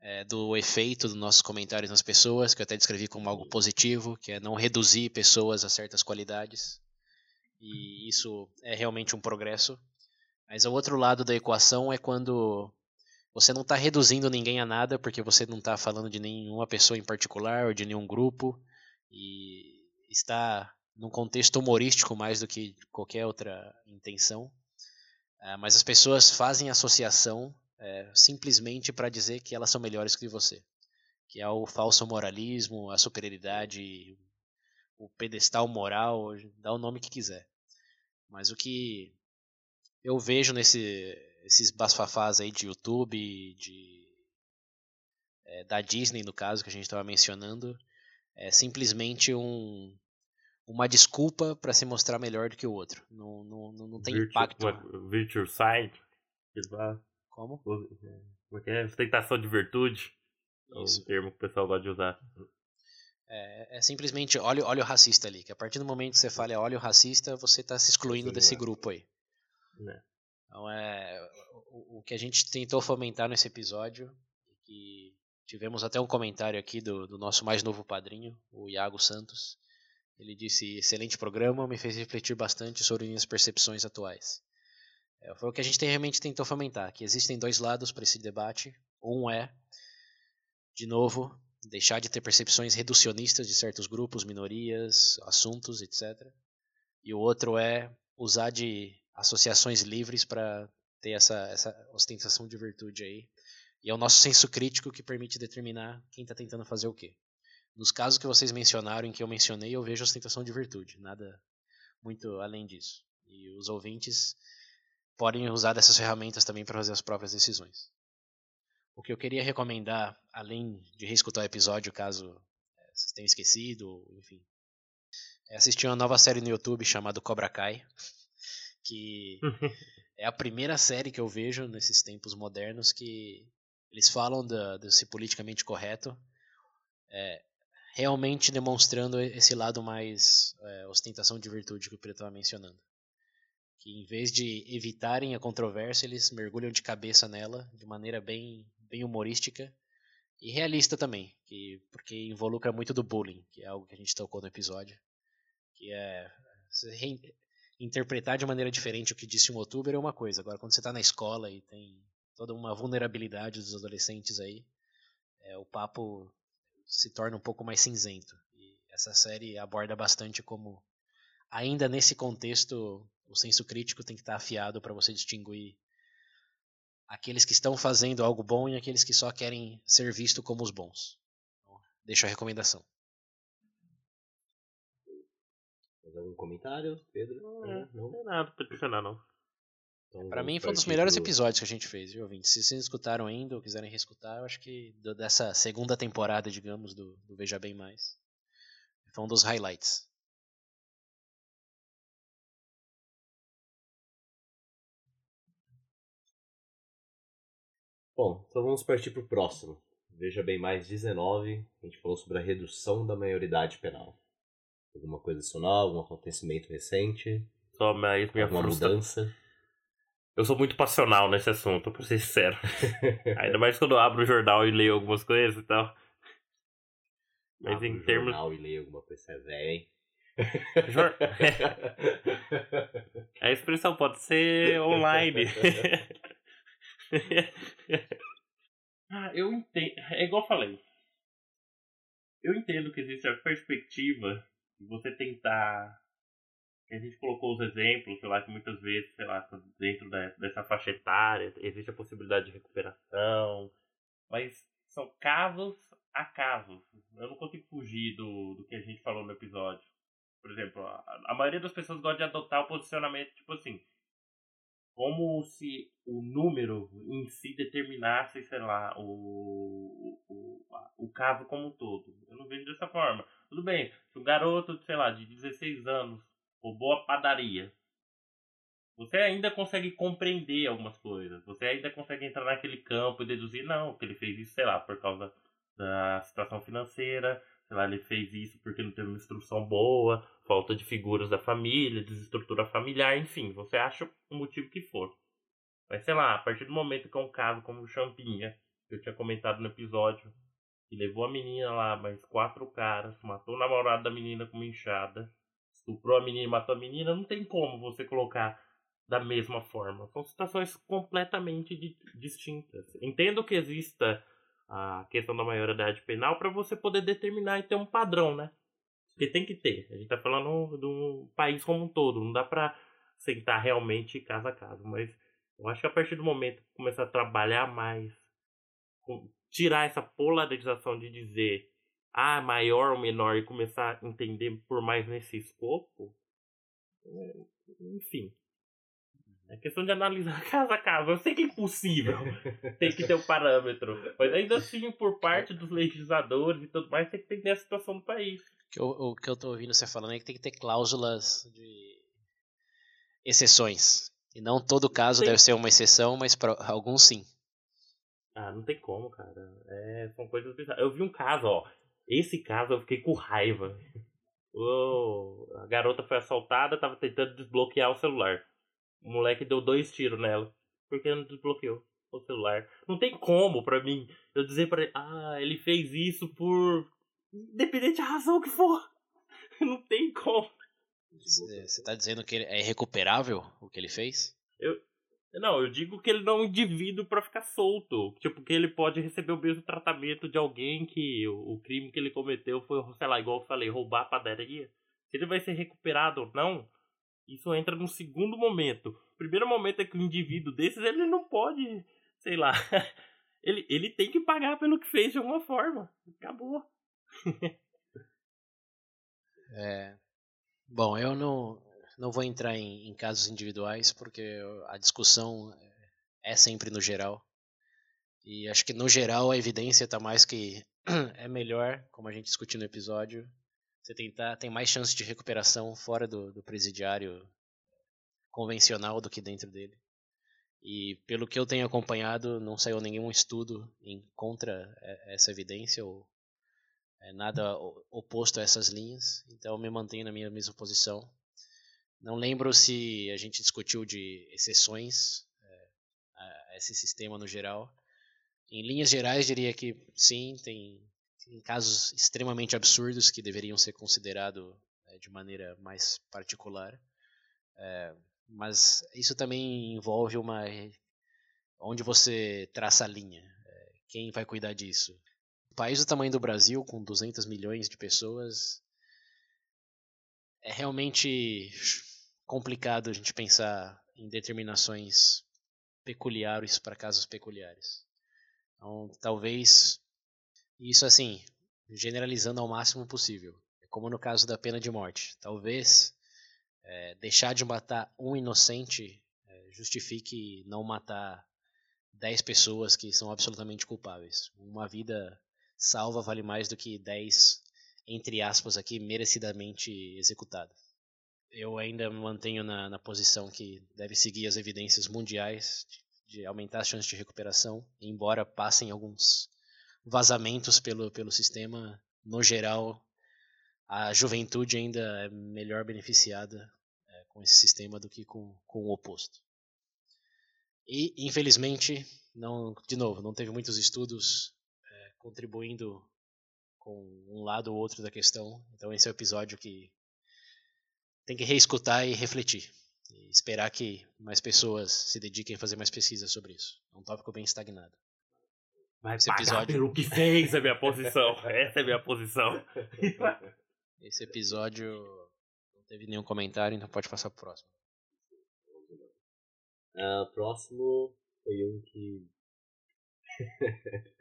é, do efeito dos nossos comentários nas pessoas, que eu até descrevi como algo positivo, que é não reduzir pessoas a certas qualidades. E isso é realmente um progresso. Mas o outro lado da equação é quando você não está reduzindo ninguém a nada, porque você não está falando de nenhuma pessoa em particular ou de nenhum grupo, e está num contexto humorístico mais do que qualquer outra intenção. É, mas as pessoas fazem associação é, simplesmente para dizer que elas são melhores que você. Que é o falso moralismo, a superioridade, o pedestal moral, dá o nome que quiser. Mas o que eu vejo nesse, esses basfafás aí de YouTube, de, é, da Disney no caso, que a gente estava mencionando, é simplesmente um, uma desculpa para se mostrar melhor do que o outro. Não, não, não, tem Virtu, impacto. Virtue sign. Como? Porque é ostentação de virtude. É um termo que o pessoal gosta de usar. É, é, simplesmente óleo, óleo racista ali. Que a partir do momento que você fala óleo racista, você está se excluindo Sim, desse é. grupo aí. É. Então é o, o, que a gente tentou fomentar nesse episódio, que tivemos até um comentário aqui do, do nosso mais novo padrinho, o Iago Santos, ele disse: excelente programa, me fez refletir bastante sobre minhas percepções atuais. É, foi o que a gente tem, realmente tentou fomentar: que existem dois lados para esse debate. Um é, de novo, deixar de ter percepções reducionistas de certos grupos, minorias, assuntos, etc. E o outro é usar de associações livres para ter essa, essa ostentação de virtude aí. E é o nosso senso crítico que permite determinar quem está tentando fazer o quê. Nos casos que vocês mencionaram, em que eu mencionei, eu vejo ostentação de virtude, nada muito além disso. E os ouvintes podem usar dessas ferramentas também para fazer as próprias decisões. O que eu queria recomendar, além de reescutar o episódio, caso é, vocês tenham esquecido, enfim, é assistir uma nova série no YouTube chamada Cobra Kai, que é a primeira série que eu vejo nesses tempos modernos que eles falam de, de ser politicamente correto, é, realmente demonstrando esse lado mais é, ostentação de virtude que o Pedro estava mencionando. que em vez de evitarem a controvérsia, eles mergulham de cabeça nela de maneira bem, bem humorística e realista também, que, porque involucra muito do bullying, que é algo que a gente tocou no episódio, que é interpretar de maneira diferente o que disse um youtuber é uma coisa, agora quando você está na escola e tem toda uma vulnerabilidade dos adolescentes aí, é, o papo se torna um pouco mais cinzento. E essa série aborda bastante como, ainda nesse contexto, o senso crítico tem que estar afiado para você distinguir aqueles que estão fazendo algo bom e aqueles que só querem ser visto como os bons. Então, deixo a recomendação. Mais algum comentário, Pedro? Não, é, não, não é nada pra adicionar, não. Então, para mim foi um dos melhores pro... episódios que a gente fez, viu, ouvinte? Se vocês escutaram ainda ou quiserem reescutar, eu acho que dessa segunda temporada, digamos, do, do Veja Bem Mais, foi um dos highlights. Bom, então vamos partir para o próximo. Veja bem mais 19, a gente falou sobre a redução da maioridade penal. Alguma coisa adicional, algum acontecimento recente? Só mais minha alguma mudança? Eu sou muito passional nesse assunto, pra ser sincero. Ainda mais quando eu abro o jornal e leio algumas coisas e tal. Mas abro em termos. jornal e leio alguma coisa, é velho, hein? Jor... a expressão pode ser online. ah, eu entendo. É igual eu falei. Eu entendo que existe a perspectiva de você tentar. A gente colocou os exemplos, sei lá, que muitas vezes, sei lá, dentro dessa faixa etária existe a possibilidade de recuperação, mas são casos a casos. Eu não consigo fugir do, do que a gente falou no episódio. Por exemplo, a, a maioria das pessoas gosta de adotar o posicionamento tipo assim: como se o número em si determinasse, sei lá, o, o, o caso como um todo. Eu não vejo dessa forma. Tudo bem, se um garoto, sei lá, de 16 anos roubou a padaria, você ainda consegue compreender algumas coisas. Você ainda consegue entrar naquele campo e deduzir, não, que ele fez isso, sei lá, por causa da situação financeira, sei lá, ele fez isso porque não teve uma instrução boa, falta de figuras da família, desestrutura familiar, enfim, você acha o motivo que for. Mas sei lá, a partir do momento que é um caso como o Champinha, que eu tinha comentado no episódio, que levou a menina lá, mais quatro caras, matou o namorado da menina com uma enxada, estuprou a menina e matou a menina, não tem como você colocar da mesma forma. São situações completamente distintas. Entendo que exista a questão da maioridade penal para você poder determinar e ter um padrão, né? Porque tem que ter. A gente tá falando de um país como um todo, não dá para sentar realmente caso a caso, mas eu acho que a partir do momento que começar a trabalhar mais, tirar essa polarização de dizer ah, maior ou menor e começar a entender por mais nesse escopo, é, enfim, é questão de analisar caso a caso. Eu sei que é impossível. tem que ter um parâmetro. Mas ainda assim, por parte dos legisladores e tudo mais, tem que entender a situação do país. O, o que eu tô ouvindo você falando é que tem que ter cláusulas de exceções. E não todo caso deve ser uma exceção, mas para alguns sim. Ah, não tem como, cara. É, são coisas bizarras. Eu vi um caso, ó. Esse caso eu fiquei com raiva. Oh, a garota foi assaltada, tava tentando desbloquear o celular. O moleque deu dois tiros nela. Porque não desbloqueou o celular. Não tem como pra mim eu dizer pra ele, ah, ele fez isso por. Independente da razão que for. Não tem como. Você tá dizendo que é irrecuperável o que ele fez? Eu. Não, eu digo que ele não é um indivíduo para ficar solto. Tipo, que ele pode receber o mesmo tratamento de alguém que o, crime que ele cometeu foi, sei lá, igual eu falei, roubar a padaria. Se ele vai ser recuperado ou não, isso entra no segundo momento. O primeiro momento é que o indivíduo desses, ele não pode, sei lá, ele, ele tem que pagar pelo que fez de alguma forma. Acabou. é, bom, eu não, não vou entrar em, em casos individuais, porque a discussão é sempre no geral. E acho que no geral a evidência está mais que é melhor, como a gente discutiu no episódio, você tentar, tem mais chance de recuperação fora do, do presidiário convencional do que dentro dele. E pelo que eu tenho acompanhado, não saiu nenhum estudo em contra essa evidência ou é, nada oposto a essas linhas. Então me mantenho na minha mesma posição. Não lembro se a gente discutiu de exceções é, a esse sistema no geral. Em linhas gerais, diria que sim, tem, tem casos extremamente absurdos que deveriam ser considerados é, de maneira mais particular. É, mas isso também envolve uma onde você traça a linha. É, quem vai cuidar disso? Um país do tamanho do Brasil, com 200 milhões de pessoas, é realmente complicado a gente pensar em determinações peculiares para casos peculiares. Então, talvez isso assim, generalizando ao máximo possível. É como no caso da pena de morte. Talvez é, deixar de matar um inocente é, justifique não matar 10 pessoas que são absolutamente culpáveis. Uma vida salva vale mais do que 10, entre aspas, aqui, merecidamente executadas. Eu ainda me mantenho na, na posição que deve seguir as evidências mundiais de, de aumentar as chances de recuperação, embora passem alguns vazamentos pelo, pelo sistema, no geral, a juventude ainda é melhor beneficiada é, com esse sistema do que com, com o oposto. E, infelizmente, não, de novo, não teve muitos estudos é, contribuindo com um lado ou outro da questão. Então, esse é o episódio que tem que reescutar e refletir. E esperar que mais pessoas se dediquem a fazer mais pesquisas sobre isso. É um tópico bem estagnado. Vai esse episódio... pelo que fez é minha posição. Essa é a minha posição. esse episódio não teve nenhum comentário, então pode passar pro próximo. Uh, próximo foi um que.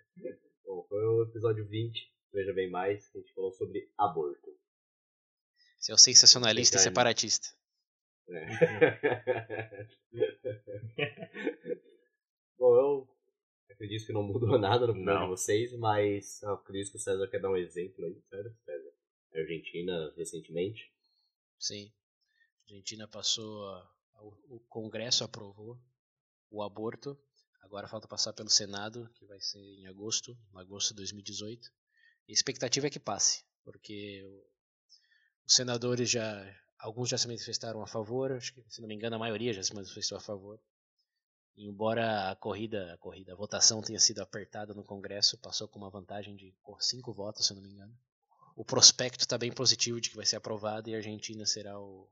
Bom, foi o episódio 20, veja bem mais, que a gente falou sobre aborto. Você é o sensacionalista e separatista. É. Bom, eu acredito que não mudou nada no mundo de vocês, mas eu acredito que o César quer dar um exemplo aí, sério, César? Argentina recentemente. Sim. A Argentina passou a o Congresso aprovou o aborto. Agora falta passar pelo Senado, que vai ser em agosto, agosto de 2018. E a expectativa é que passe, porque os senadores já, alguns já se manifestaram a favor, acho que, se não me engano, a maioria já se manifestou a favor. Embora a corrida, a corrida, a votação tenha sido apertada no Congresso, passou com uma vantagem de cinco votos, se não me engano. O prospecto está bem positivo de que vai ser aprovado e a Argentina será o,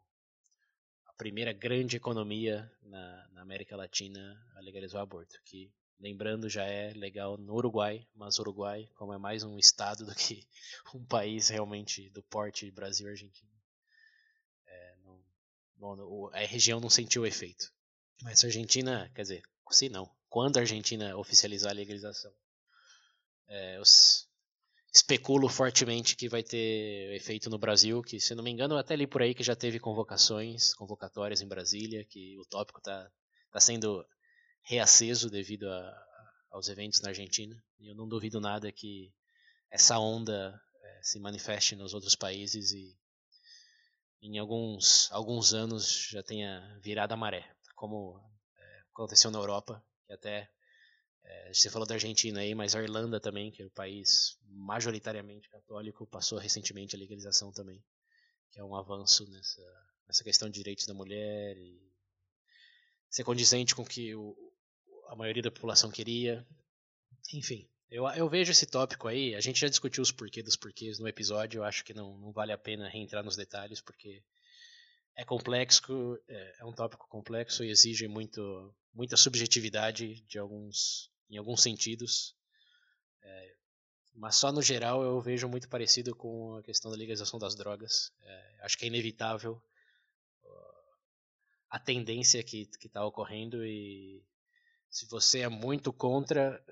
primeira grande economia na, na, América Latina a legalizar o aborto, que lembrando já é legal no Uruguai, mas Uruguai, como é mais um estado do que um país realmente do porte Brasil e Argentina, é, a região não sentiu o efeito. Mas a Argentina, quer dizer, se não, quando a Argentina oficializar a legalização, é, os, especulo fortemente que vai ter efeito no Brasil, que se não me engano, eu até li por aí que já teve convocações, convocatórias em Brasília, que o tópico está tá sendo reaceso devido a, aos eventos na Argentina. E eu não duvido nada que essa onda é, se manifeste nos outros países e em alguns, alguns anos já tenha virado a maré, como é, aconteceu na Europa, que até é, você falou da Argentina aí, mas a Irlanda também, que é um país majoritariamente católico, passou recentemente a legalização também, que é um avanço nessa, nessa questão de direitos da mulher e ser condizente com o que o, a maioria da população queria. Enfim, eu, eu vejo esse tópico aí, a gente já discutiu os porquês dos porquês no episódio, eu acho que não, não vale a pena reentrar nos detalhes, porque é complexo, é, é um tópico complexo e exige muito, muita subjetividade de alguns em alguns sentidos. É, mas só no geral eu vejo muito parecido com a questão da legalização das drogas. É, acho que é inevitável a tendência que está ocorrendo e se você é muito contra,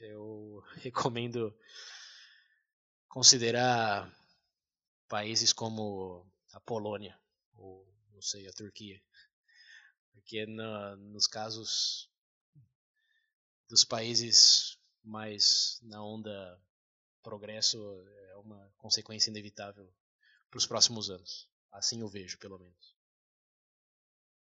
eu recomendo considerar países como a Polônia ou não sei a Turquia, porque nos casos dos países mais na onda progresso é uma consequência inevitável para os próximos anos. Assim eu vejo, pelo menos.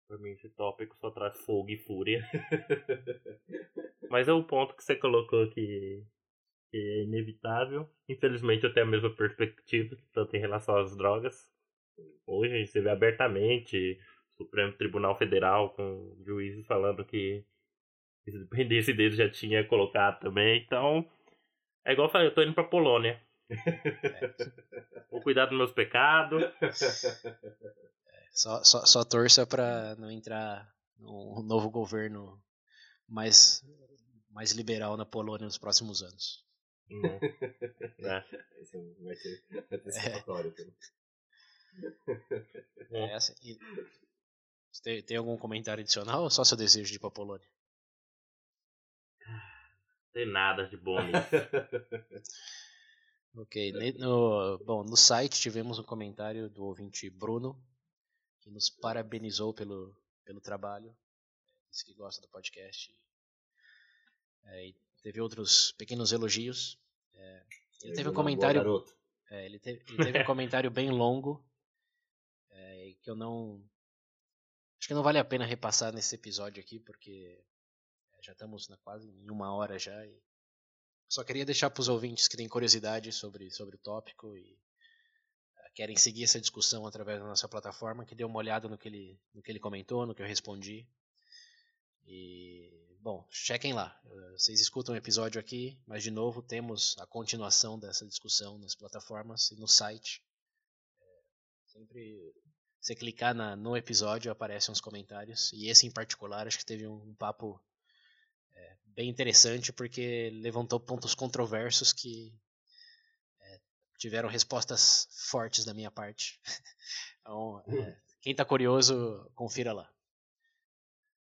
Para mim esse tópico só traz fogo e fúria. Mas é o ponto que você colocou que, que é inevitável. Infelizmente eu tenho a mesma perspectiva, tanto em relação às drogas. Hoje você vê abertamente o Supremo Tribunal Federal com juízes falando que se dependesse dele já tinha colocado também. Então, é igual eu falei, eu tô indo pra Polônia. Vou cuidar dos meus pecados. Só, só, só torça para não entrar um novo governo mais, mais liberal na Polônia nos próximos anos. Não. É. Esse vai ser antecipatório. É, assim, e- tem, tem algum comentário adicional ou só seu desejo de ir pra Polônia? Tem nada de bom nisso. Ok, no, bom, no site tivemos um comentário do ouvinte Bruno, que nos parabenizou pelo, pelo trabalho, disse que gosta do podcast. É, e teve outros pequenos elogios. É, ele teve um comentário. É, ele, teve, ele teve um comentário bem longo é, que eu não. Acho que não vale a pena repassar nesse episódio aqui, porque é, já estamos na quase em uma hora já. E só queria deixar para os ouvintes que têm curiosidade sobre, sobre o tópico e querem seguir essa discussão através da nossa plataforma, que dê uma olhada no que ele, no que ele comentou, no que eu respondi. E, bom, chequem lá. Eh, Vocês escutam o episódio aqui, mas de novo temos a continuação dessa discussão nas plataformas e no site. Eh, Sempre você clicar na, no episódio aparecem uns comentários. E esse em particular acho que teve um, um papo eh, bem interessante porque levantou pontos controversos que tiveram respostas fortes da minha parte. então, eh, quem está curioso, confira lá.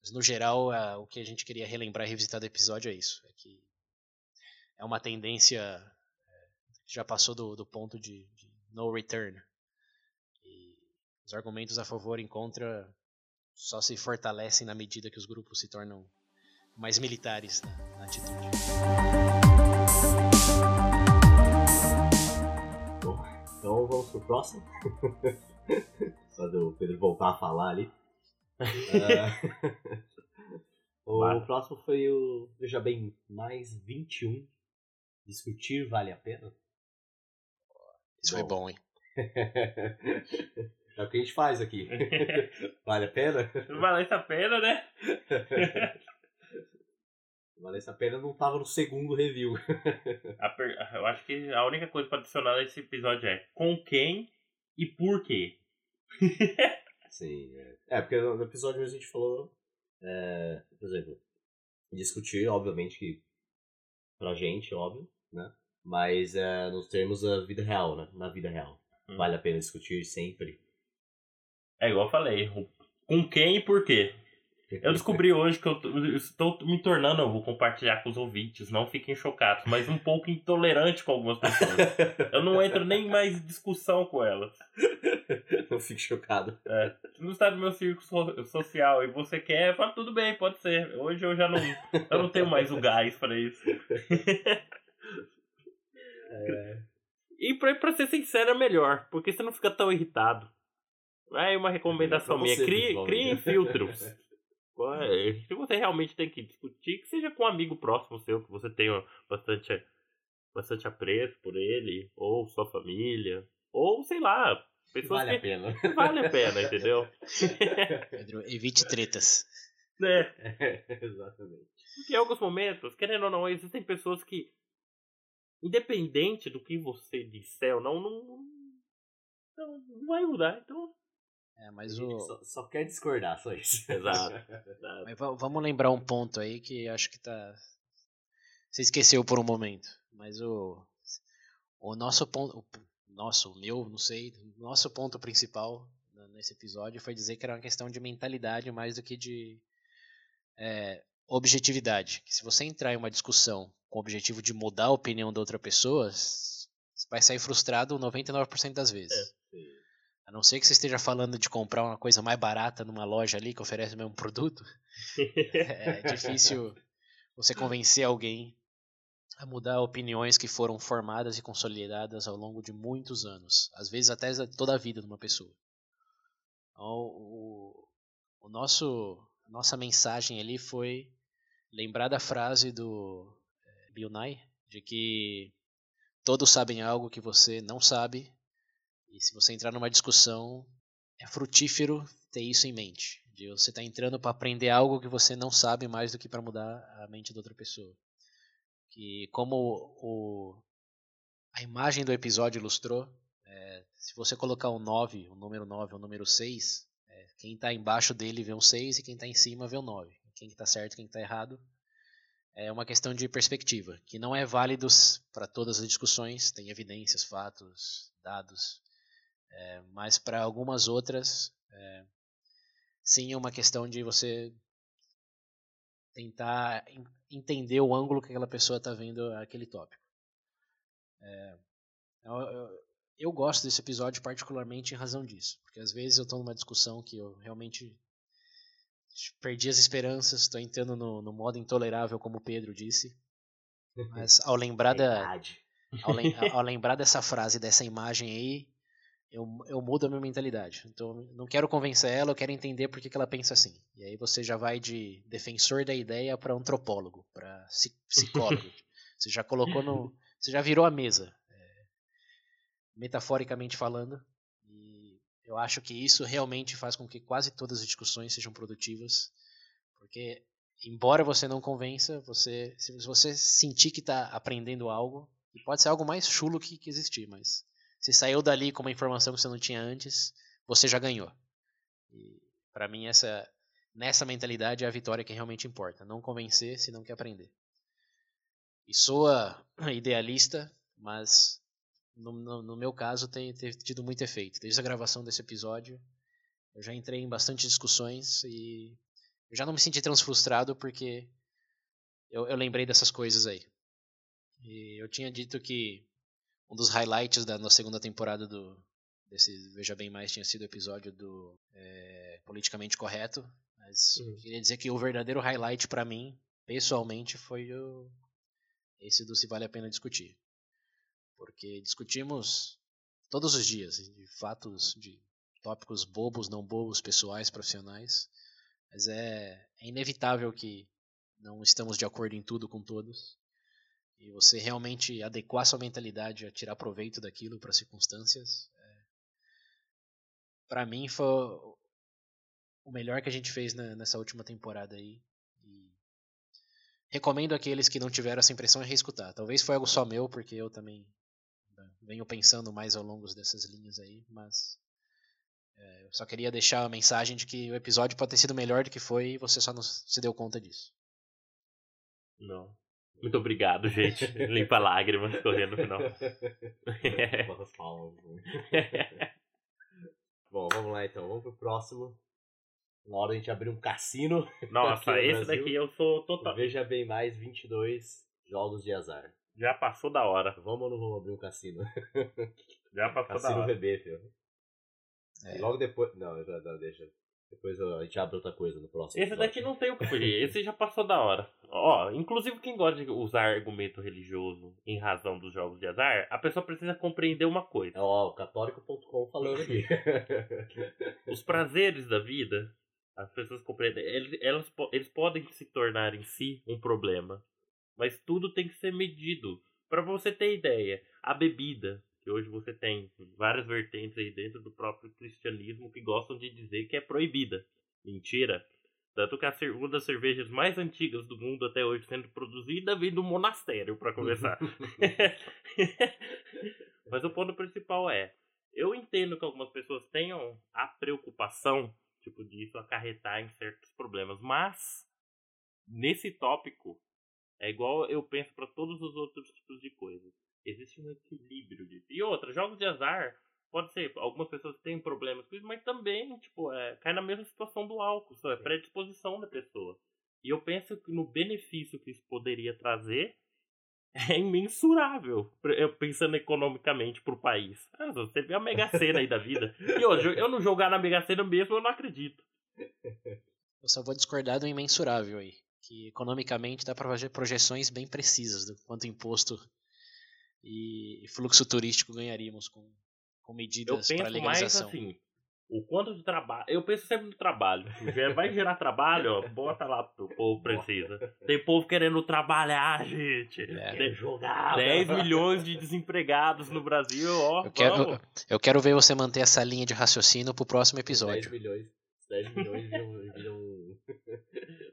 Mas no geral, a- o que a gente queria relembrar e revisitar do episódio é isso. É que é uma tendência é, que já passou do, do ponto de, de no return. E os argumentos a favor e contra só se fortalecem na medida que os grupos se tornam mais militares na, na atitude. Então vamos pro próximo. Só do Pedro voltar a falar ali. É, o próximo foi o Veja Bem Mais 21. Discutir vale a pena? Isso foi Bom. bom, hein? É o que a gente faz aqui. Vale a pena? Valeu a pena, né? Vale a pena não tava no segundo review. A per- Eu acho que a única coisa pra adicionar nesse episódio é com quem e por quê. Sim, é. É, porque no episódio a gente falou, é, por exemplo, discutir, obviamente, que pra gente, óbvio, né? Mas é, nos termos da vida real, né? Na vida real. Hum. Vale a pena discutir sempre. É igual eu falei, com quem e por quê. Eu descobri hoje que eu estou me tornando, eu vou compartilhar com os ouvintes, não fiquem chocados, mas um pouco intolerante com algumas pessoas. Eu não entro nem mais em discussão com elas. Não fique chocado. Se não está no meu círculo so- social e você quer, fala tudo bem, pode ser. Hoje eu já não, eu não tenho mais o gás para isso. E pra, pra ser sincero é melhor, porque você não fica tão irritado. É uma recomendação Pra minha, crie, criem filtros. Ué, Se você realmente tem que discutir, que seja com um amigo próximo seu, que você tenha bastante, bastante apreço por ele, ou sua família, ou sei lá, pessoas Vale a que pena. que vale a pena, entendeu? Pedro, evite tretas. É, Exatamente. porque em alguns momentos, querendo ou não, existem pessoas que, independente do que você disser ou não, não, não, não vai mudar. Então, É, mas o, Só, só quer discordar, só isso. Exato. Mas va- vamos lembrar um ponto aí que acho que tá. Você esqueceu por um momento. Mas o. O nosso ponto. O nosso, o meu, não sei. o Nosso ponto principal nesse episódio foi dizer que era uma questão de mentalidade mais do que de é, objetividade. Que se você entrar em uma discussão com o objetivo de mudar a opinião da outra pessoa, você vai sair frustrado 99% das vezes. A não ser que você esteja falando de comprar uma coisa mais barata numa loja ali que oferece o mesmo produto, é difícil você convencer alguém a mudar opiniões que foram formadas e consolidadas ao longo de muitos anos, às vezes até toda a vida de uma pessoa. Então, o, o nosso, a nossa mensagem ali foi lembrar da frase do eh, Bill Nye, de que todos sabem algo que você não sabe, e se você entrar numa discussão, é frutífero ter isso em mente. De você estar tá entrando para aprender algo que você não sabe mais do que para mudar a mente da outra pessoa. Que como o, a imagem do episódio ilustrou, é, se você colocar um 9, o número 9 ou o número 6, é, quem está embaixo dele vê um 6 e quem está em cima vê um 9. Quem está certo quem está errado é uma questão de perspectiva, que não é válido para todas as discussões, tem evidências, fatos, dados, é, mas para algumas outras, é, sim é uma questão de você tentar entender o ângulo que aquela pessoa está vendo aquele tópico. É, eu, eu, eu, gosto desse episódio particularmente em razão disso, porque às vezes eu estou numa discussão que eu realmente perdi as esperanças, estou entrando no, no, modo intolerável, como o Pedro disse. Mas ao lembrar, da, ao, lem, ao, lembrar dessa frase, dessa imagem aí, eu, eu mudo a minha mentalidade. Então, não quero convencer ela, eu quero entender por que, que ela pensa assim. E aí você já vai de defensor da ideia para antropólogo, para psicólogo. você já colocou no. Você já virou a mesa. É, metaforicamente falando. Eu acho que isso realmente faz com que quase todas as discussões sejam produtivas, porque embora você não convença, você se você sentir que está aprendendo algo, e pode ser algo mais chulo que, que existir, mas se saiu dali com uma informação que você não tinha antes, você já ganhou. E para mim essa nessa mentalidade é a vitória que realmente importa, não convencer se não quer aprender. E soa idealista, mas no, no, no meu caso, tem, tem tido muito efeito. Desde a gravação desse episódio, eu já entrei em bastante discussões e eu já não me senti tão frustrado porque eu, eu lembrei dessas coisas aí. E eu tinha dito que um dos highlights da, da segunda temporada do desse Veja Bem Mais tinha sido o episódio do é, Politicamente Correto, mas uhum. queria dizer que o verdadeiro highlight para mim, pessoalmente, foi o, esse do Se Vale a Pena Discutir porque discutimos todos os dias de fatos, de tópicos bobos, não bobos, pessoais, profissionais, mas é, é inevitável que não estamos de acordo em tudo com todos e você realmente adequar sua mentalidade a tirar proveito daquilo para circunstâncias, é, para mim foi o melhor que a gente fez na, nessa última temporada aí. E recomendo aqueles que não tiveram essa impressão a reescutar. Talvez foi algo só meu, porque eu também venho pensando mais ao longo dessas linhas aí, mas é, eu só queria deixar a mensagem de que o episódio pode ter sido melhor do que foi e você só não se deu conta disso. Não. Muito obrigado, gente. Limpa lágrimas correndo no final. Bom, vamos lá então. Vamos pro próximo. Na hora a gente abrir um cassino. Nossa, esse daqui eu sou total. Veja bem mais 22 jogos de azar. Já passou da hora. Vamos ou não vamos abrir um cassino? Já passou cassino da hora. VB, filho. É. Logo depois. Não, já, não, deixa. Depois a gente abre outra coisa no próximo. Esse daqui não tem o que fugir. Esse já passou da hora. Ó, inclusive quem gosta de usar argumento religioso em razão dos jogos de azar, a pessoa precisa compreender uma coisa. Ó, católico.com falando aqui. Os prazeres da vida, as pessoas compreendem. Eles, elas, eles podem se tornar em si um problema. Mas tudo tem que ser medido. Para você ter ideia, a bebida, que hoje você tem várias vertentes aí dentro do próprio cristianismo que gostam de dizer que é proibida. Mentira. Tanto que uma das cervejas mais antigas do mundo até hoje sendo produzida vem do monastério, para começar. Mas o ponto principal é: eu entendo que algumas pessoas tenham a preocupação, tipo, disso acarretar em certos problemas, mas nesse tópico é igual eu penso para todos os outros tipos de coisas. Existe um equilíbrio disso. E outra, jogos de azar, pode ser, algumas pessoas têm problemas com isso, mas também, tipo, é, cai na mesma situação do álcool, só é predisposição da pessoa. E eu penso que no benefício que isso poderia trazer é imensurável, pensando economicamente pro país. Ah, você vê a Mega Sena aí da vida. E hoje, eu não jogar na Mega Sena mesmo, eu não acredito. Eu só vou discordar do imensurável aí que economicamente dá para fazer projeções bem precisas do quanto imposto e fluxo turístico ganharíamos com, com medidas para legalização. Mais assim, o quanto de trabalho. Eu penso sempre no trabalho. Vai gerar trabalho, ó, bota lá pro povo precisa. Tem povo querendo trabalhar, gente. É. Tem jogar. 10 milhões de desempregados no Brasil, ó. Eu quero, eu quero ver você manter essa linha de raciocínio pro próximo 10 episódio. milhões. 10 milhões viram.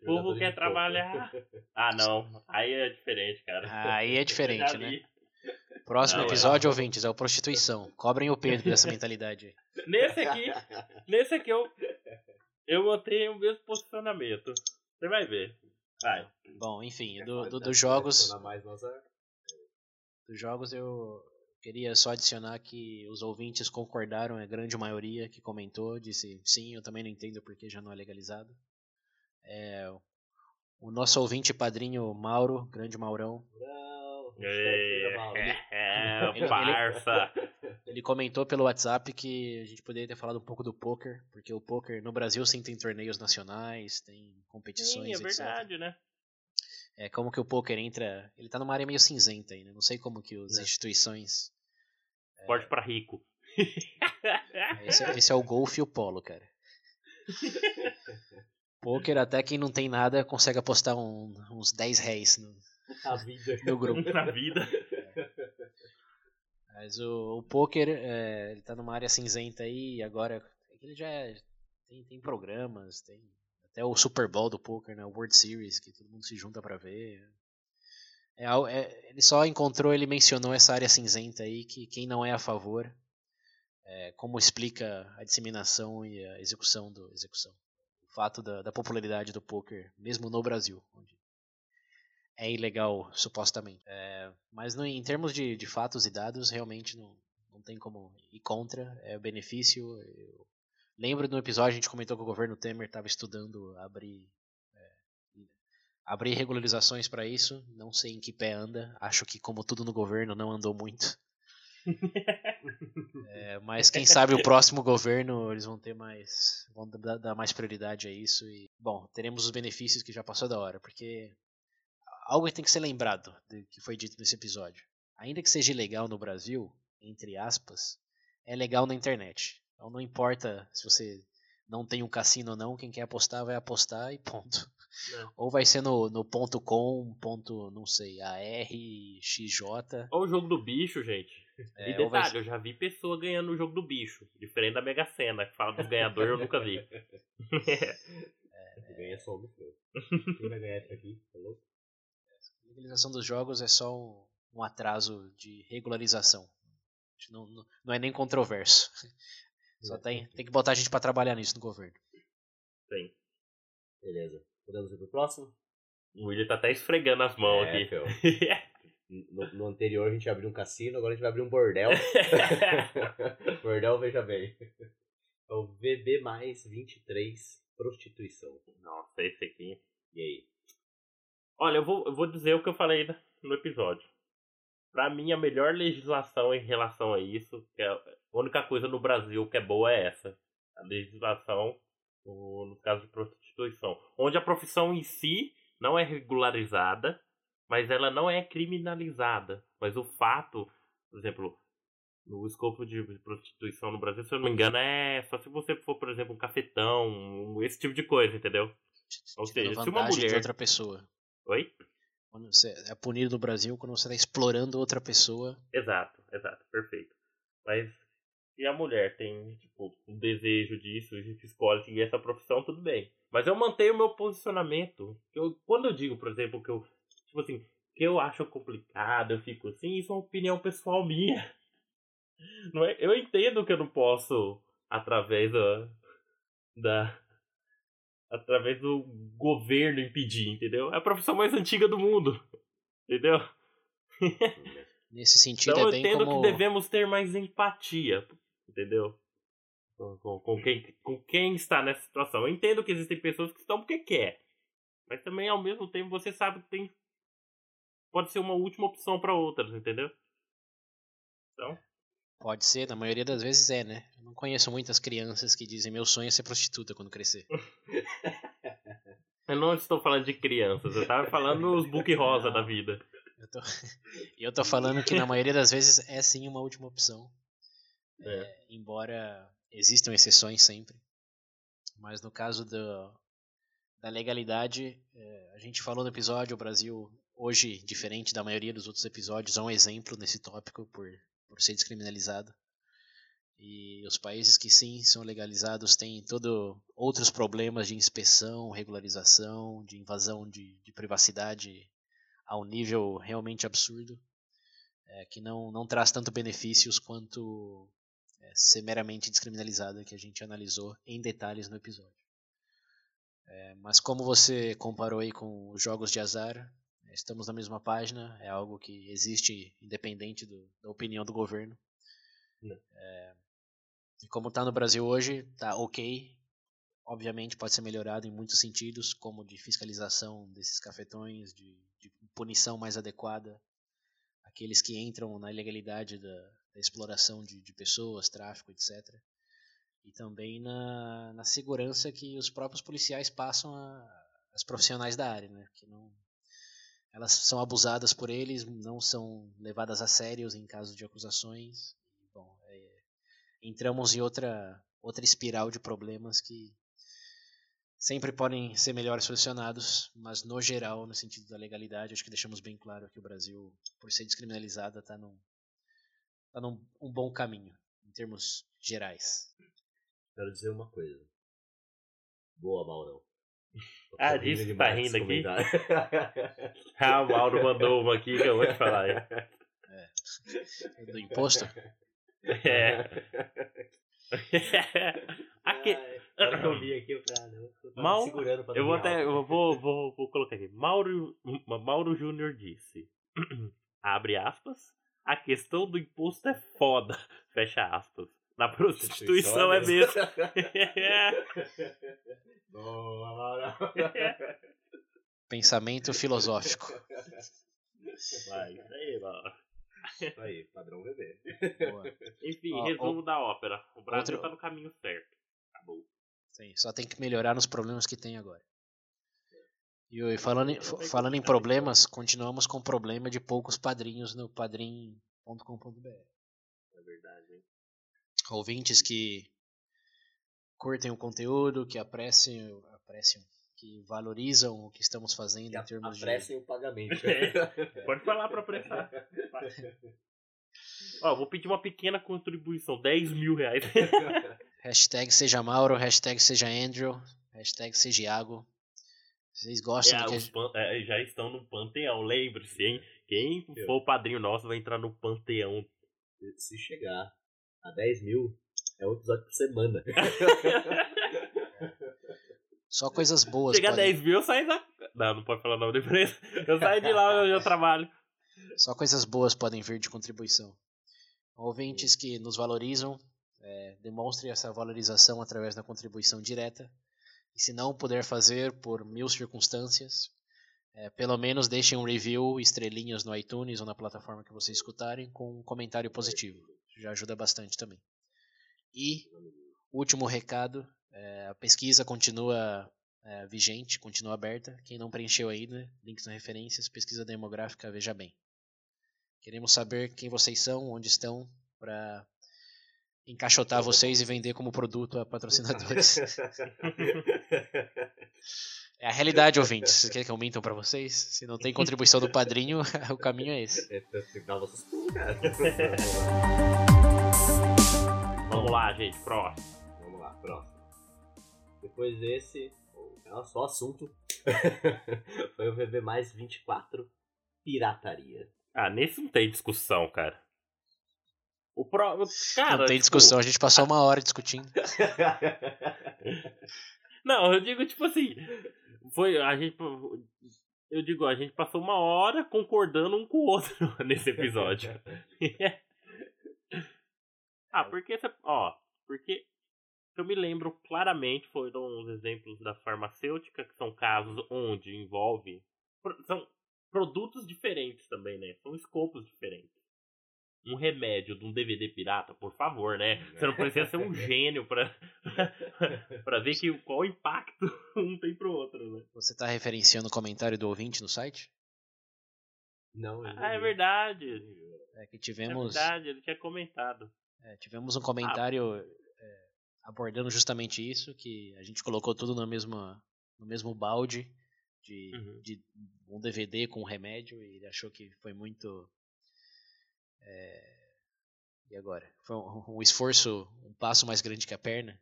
O povo quer trabalhar. Ah, não. Aí é diferente, cara. Aí é diferente, né? Próximo Não, é. episódio, ouvintes, é o prostituição. Cobrem o Pedro dessa mentalidade. Nesse aqui, nesse aqui eu, eu mantenho o mesmo posicionamento. Você vai ver. Vai. Bom, enfim, do, do- dos jogos. Dos jogos eu queria só adicionar que os ouvintes concordaram, é a grande maioria que comentou, disse sim, eu também não entendo porque já não é legalizado. É, o nosso ouvinte padrinho Mauro, grande Maurão, Não, É, é, Ele- parça. ele comentou pelo WhatsApp que a gente poderia ter falado um pouco do poker, porque o poker no Brasil sim tem torneios nacionais, tem competições, Sim, é etc. verdade, né? É como que o poker entra, ele tá numa área meio cinzenta aí, né? Não sei como que as É. instituições Esporte pra rico. Esse, é- esse é o golfe e o polo, cara. Poker, até quem não tem nada consegue apostar um- uns 10 réis no, A vida. no grupo. Na vida. Mas o, o poker, é, ele tá numa área cinzenta aí, e agora é ele já é- tem, tem programas, tem até o Super Bowl do poker, né, o World Series, que todo mundo se junta pra ver. É, é- ele só encontrou, ele mencionou essa área cinzenta aí, que quem não é a favor, é, como explica a disseminação e a execução do execução. O fato da, da popularidade do poker, mesmo no Brasil, onde é ilegal supostamente. É, mas no- em termos de, de fatos e dados, realmente não, não tem como ir contra, é o benefício. Eu lembro no episódio a gente comentou que o governo Temer estava estudando abrir é, abrir regularizações para isso. Não sei em que pé anda. Acho que como tudo no governo não andou muito. É, mas quem sabe o próximo governo eles vão ter mais vão dar, dar mais prioridade a isso e bom teremos os benefícios que já passou da hora porque algo que tem que ser lembrado do que foi dito nesse episódio. Ainda que seja ilegal no Brasil, entre aspas, é legal na internet. Então não importa se você não tem um cassino ou não, quem quer apostar vai apostar e ponto. É. Ou vai ser no, no ponto .com, ponto, não sei, AR, XJ. Olha o jogo do bicho, gente. é, e ou detalhe, eu já vi pessoa ganhando o jogo do bicho. Diferente da Mega Sena, que fala dos ganhadores, eu nunca vi. Ganha só no flow. Quem vai ganhar isso aqui? Tá louco? A legalização dos jogos é só um, um atraso de regularização. Não, não, não é nem controverso. Só tem, tem que botar a gente pra trabalhar nisso no governo. Sim. Beleza. Podemos ir pro próximo? O William tá até esfregando as mãos É, aqui. No, no anterior a gente abriu um cassino, agora a gente vai abrir um bordel. bordel, veja bem. É o VB mais 23, prostituição. Nossa, esse aqui. E aí? Olha, eu vou, eu vou dizer o que eu falei na- no episódio. Pra mim, a melhor legislação em relação a isso, que é a única coisa no Brasil que é boa é essa. A legislação no, no caso de prostituição. Onde a profissão em si não é regularizada, mas ela não é criminalizada. Mas o fato, por exemplo, no escopo de prostituição no Brasil, se eu não me engano, é só se você for, por exemplo, um cafetão, esse tipo de coisa, entendeu? Ou seja, se uma vantagem de mulher- outra pessoa. Oi? Quando você é punido no Brasil quando você está explorando outra pessoa. Exato, exato, perfeito. Mas se a mulher tem, tipo, um desejo disso, a gente escolhe seguir essa profissão, tudo bem. Mas eu mantenho o meu posicionamento. Eu, quando eu digo, por exemplo, que eu, tipo assim, que eu acho complicado, eu fico assim, isso é uma opinião pessoal minha. Não é? Eu entendo que eu não posso, através da, da através do governo impedir, entendeu? É a profissão mais antiga do mundo. Entendeu? Nesse sentido Então eu é bem entendo como que devemos ter mais empatia, entendeu? Com, com, com quem, com quem está nessa situação. Eu entendo que existem pessoas que estão porque quer. Mas também, ao mesmo tempo, você sabe que tem. Pode ser uma última opção para outras, entendeu? Então, pode ser, na maioria das vezes é, né? Eu não conheço muitas crianças que dizem meu sonho é ser prostituta quando crescer. eu não estou falando de crianças, eu estava falando dos book rosa da vida. Eu tô, eu tô falando que na maioria das vezes é sim uma última opção. É. É, embora existam exceções sempre. Mas no caso do, da legalidade, é, a gente falou no episódio, o Brasil hoje, diferente da maioria dos outros episódios, é um exemplo nesse tópico por, por ser descriminalizado. E os países que sim são legalizados têm todo outros problemas de inspeção, regularização, de invasão de, de privacidade a um nível realmente absurdo, é, que não, não traz tanto benefícios quanto é, ser meramente descriminalizada, que a gente analisou em detalhes no episódio. É, mas como você comparou aí com os jogos de azar, estamos na mesma página, é algo que existe independente do, da opinião do governo. É, e como está no Brasil hoje, está ok. Obviamente pode ser melhorado em muitos sentidos, como de fiscalização desses cafetões, de, de punição mais adequada, aqueles que entram na ilegalidade da, da exploração de, de, pessoas, tráfico, etc. E também na, na segurança que os próprios policiais passam às profissionais da área, né? que não, elas são abusadas por eles, não são levadas a sérios em caso de acusações. Bom, é, entramos em outra outra espiral de problemas que sempre podem ser melhores solucionados, mas no geral, no sentido da legalidade, acho que deixamos bem claro que o Brasil, por ser descriminalizada, está num, tá num um bom caminho, em termos gerais. Quero dizer uma coisa. Boa, Maurão. Ah, disse que tá rindo aqui. ah, o Mauro mandou uma aqui que eu vou te falar. Hein? É. Do imposto? É. aqui. Ai, eu vi aqui, eu falei, não, eu Mauro, segurando pra eu vou até, eu vou, vou, vou colocar aqui. Mauro, Mauro Júnior disse, abre aspas, a questão do imposto é foda, fecha aspas. Na prostituição é mesmo. Boa, Maurão. Pensamento filosófico. Vai, isso aí, Mauro. Isso aí, padrão bebê. Boa. Enfim, Ó, resumo da ópera. O Brasil outro- tá no caminho certo. Acabou. Sim, só tem que melhorar nos problemas que tem agora. E falando em, fa- falando em problemas, continuamos com o problema de poucos padrinhos no padrim.com.br. É verdade, hein? Ouvintes que curtem o conteúdo, que apreciam, apreciam que valorizam o que estamos fazendo Que em termos de. apressem o pagamento. Pode falar pra apressar. Ó, vou pedir uma pequena contribuição, 10 mil reais. Hashtag seja Mauro, hashtag seja Andrew, hashtag seja Iago. Vocês gostam É, do que pan- é, já estão no panteão, lembre-se, hein? Quem for o padrinho nosso vai entrar no panteão. Se chegar a 10 mil, é um episódio por semana. Só coisas boas Chegar a podem... 10 mil, eu saio da. Não, não pode falar o nome da empresa. Eu saio de lá onde eu trabalho. Só coisas boas podem vir de contribuição. Ouvintes que nos valorizam, é, demonstre essa valorização através da contribuição direta. E se não puder fazer por mil circunstâncias, é, pelo menos deixem um review, estrelinhas no iTunes ou na plataforma que vocês escutarem, com um comentário positivo. Já ajuda bastante também. E, último recado, é, a pesquisa continua é, vigente, continua aberta. Quem não preencheu ainda, links nas referências, pesquisa demográfica, veja bem. Queremos saber quem vocês são, onde estão, para encaixotar vocês e vender como produto a patrocinadores. É a realidade, ouvintes. Vocês querem que aumentem para vocês? Se não tem contribuição do padrinho, o caminho é esse. É, pulos, cara. Vamos lá, gente, próximo. Vamos lá, próximo. Depois desse, o só assunto foi o VB mais 24, pirataria. Ah, nesse não tem discussão, cara. O pro... Cara, não tem tipo, discussão, a gente passou uma hora discutindo. Não, eu digo tipo assim, foi a gente eu digo, a gente passou uma hora concordando um com o outro nesse episódio. ah, porque cê- ó, porque eu me lembro claramente foram os exemplos da farmacêutica que são casos onde envolve são produtos diferentes também, né? São escopos diferentes. Um remédio de um DVD pirata, por favor, né? Você não precisa ser um gênio pra, pra ver que, qual o impacto um tem pro outro, né? Você está referenciando o comentário do ouvinte no site? Não, eu não Ah, é verdade. É que É tivemos, verdade, ele tinha comentado. é, tivemos um comentário é, abordando justamente isso, que a gente colocou tudo no mesmo, no mesmo balde de, Uhum. de um DVD com um remédio e ele achou que foi muito. É, e agora? Foi um, um esforço, um passo mais grande que a perna?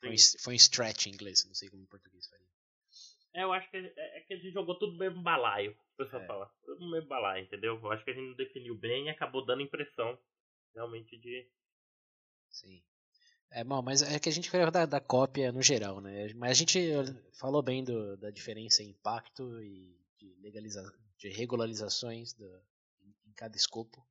Foi um, foi um stretch em inglês, não sei como em português faria. É, eu acho que é, é que a gente jogou tudo no mesmo balaio. O pessoal É. fala, tudo no mesmo balaio, entendeu? Eu acho que a gente não definiu bem e acabou dando impressão realmente de. Sim. É, bom, mas é que a gente da, da cópia no geral, né? Mas a gente falou bem do, da diferença em impacto e de, legaliza de regularizações do- em, em cada escopo.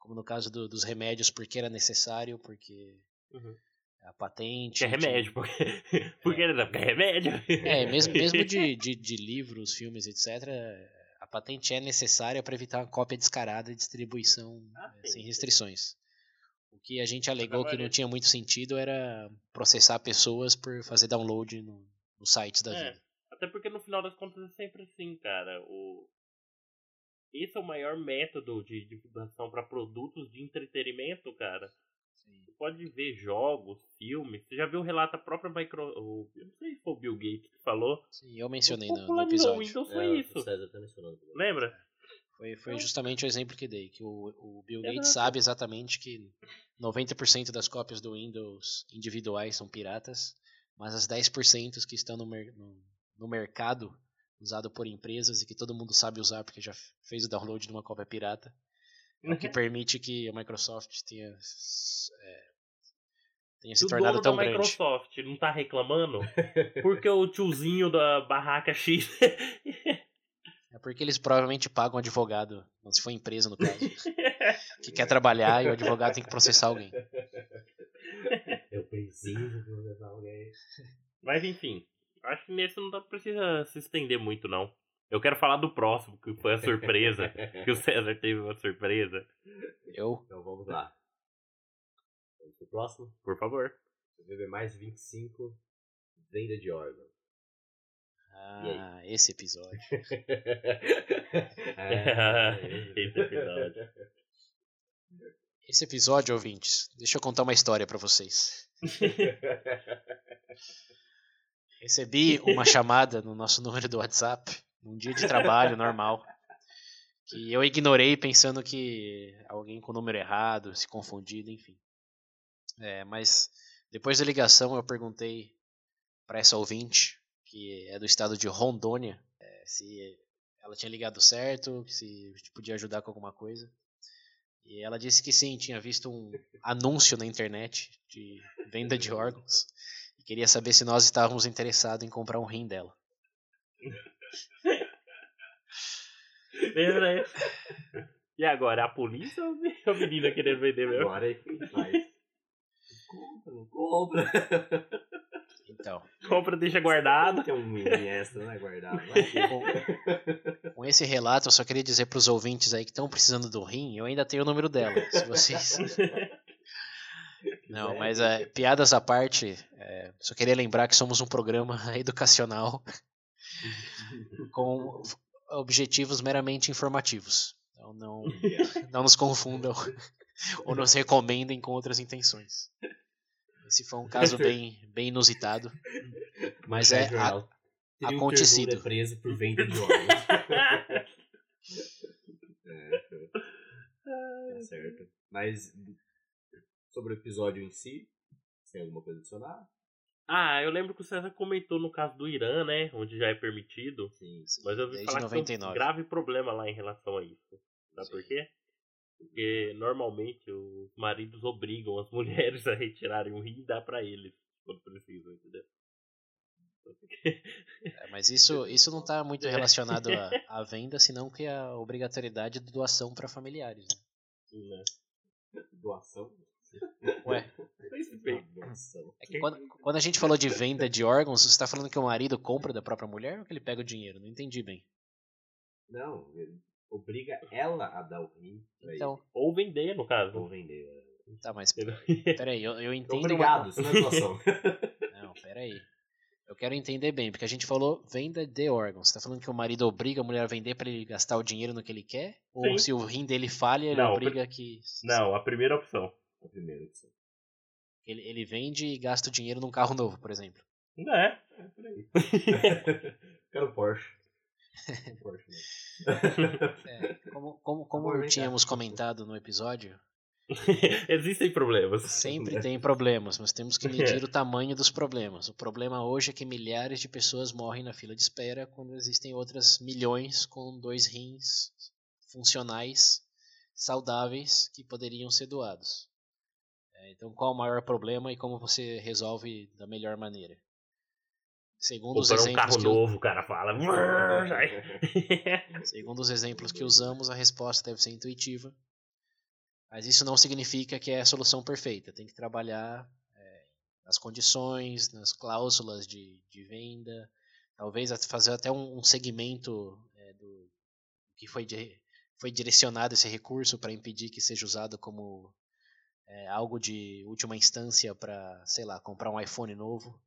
Como no caso do- dos remédios, porque era necessário, porque Uhum. a patente. É remédio, porque. porque, é. porque é remédio. É, mesmo, mesmo de, de, de livros, filmes, etc., a patente é necessária para evitar uma cópia descarada e distribuição Ah, eh, sem restrições. O que a gente alegou que não tinha muito sentido era processar pessoas por fazer download no, nos sites da É. vida. Até porque no final das contas é sempre assim, cara. O... Esse é o maior método de divulgação para produtos de entretenimento, cara. Você pode ver jogos, filmes. Você já viu o relato da própria Microsoft. Eu não sei se foi o Bill Gates que falou. Sim, eu mencionei no, no episódio. Windows É, foi O isso. César tá mencionando. Lembra? Foi, foi Então- justamente o exemplo que dei, que o, o Bill Gates Exato. sabe exatamente que 90% das cópias do Windows individuais são piratas, mas as 10% que estão no, mer- no, no mercado usado por empresas e que todo mundo sabe usar porque já fez o download de uma cópia pirata, é o que permite que a Microsoft tenha, é, tenha se o tornado dono tão da grande. Microsoft não tá reclamando, porque o tiozinho da barraca X. É porque eles provavelmente pagam um advogado, se for empresa no caso, que quer trabalhar e o advogado tem que processar alguém. Eu preciso processar alguém. Mas enfim, acho que nesse não dá- precisa se estender muito, não. Eu quero falar do próximo, que foi a surpresa. que o César teve uma surpresa. Eu Então vamos lá. Vamos pro próximo. Por favor. VB mais 25. Venda de órgãos. Ah, esse episódio. É, Esse episódio. Esse episódio, ouvintes, deixa eu contar uma história pra vocês. Recebi uma chamada no nosso número do WhatsApp, num dia de trabalho normal, que eu ignorei pensando que alguém com o número errado, se confundido, enfim. É, mas depois da ligação eu perguntei para essa ouvinte, que é do estado de Rondônia, é, se ela tinha ligado certo, se podia ajudar com alguma coisa. E ela disse que sim, tinha visto um anúncio na internet de venda de órgãos queria saber se nós estávamos interessados em comprar um rim dela. Lembra aí? E agora, a polícia ou a menina querendo vender mesmo? Agora é faz. Compra, não compra. Então, Compra, deixa guardado. Tem um mini extra, né? Guardado. Vai que- com, com esse relato, eu só queria dizer para os ouvintes aí que estão precisando do rim, eu ainda tenho o número dela. Se vocês. Não, mas é, piadas à parte, é, só queria lembrar que somos um programa educacional com objetivos meramente informativos. Então não, não nos confundam ou nos recomendem com outras intenções. Esse foi um caso bem, bem inusitado. Mas é a- acontecido. É preso por venda de órgãos. é, tá certo. Mas sobre o episódio em si, tem alguma coisa a adicionar? Ah, eu lembro que o César comentou no caso do Irã, né? Onde já é permitido. Sim. Mas eu desde falar que tem um 99. grave problema lá em relação a isso. Sabe Sim. por quê? Porque normalmente os maridos obrigam as mulheres a retirarem o rim e dar pra eles quando precisam, entendeu? É, mas isso, isso não está muito relacionado à, à venda, senão que a obrigatoriedade de doação para familiares. né? Né? Doação? Ué, é que quando, quando a gente falou de venda de órgãos, você está falando que o marido compra da própria mulher ou que ele pega o dinheiro? Não entendi bem. Não, ele obriga ela a dar o rim pra Então, Ou vender, no caso. Ou vender. tá, mas peraí, eu, eu entendo. Obrigado, uma- isso não é doação. Não, peraí. Eu quero entender bem, porque a gente falou venda de órgãos. Você tá falando que o marido obriga a mulher a vender para ele gastar o dinheiro no que ele quer? Ou Sim. se o rim dele falha, ele Não, obriga que. Não, a primeira opção. A primeira opção. Ele, ele vende e gasta o dinheiro num carro novo, por exemplo. É. É por aí. Quero Porsche. Porsche mesmo. É, como como, como tínhamos comentado no episódio, Existem problemas. sempre tem problemas, mas temos que medir o tamanho dos problemas. O problema hoje é que milhares de pessoas morrem na fila de espera quando existem outras milhões com dois rins funcionais, saudáveis, que poderiam ser doados. É, então, qual o maior problema e como você resolve da melhor maneira? Segundo os Comprar um exemplos carro que novo, o cara fala. "Vai." Segundo os exemplos que usamos, a resposta deve ser intuitiva. Mas isso não significa que é a solução perfeita. Tem que trabalhar é, nas condições, nas cláusulas de, de venda, talvez fazer até um, um segmento é, do que foi, di- foi direcionado esse recurso para impedir que seja usado como é, algo de última instância para, sei lá, comprar um iPhone novo.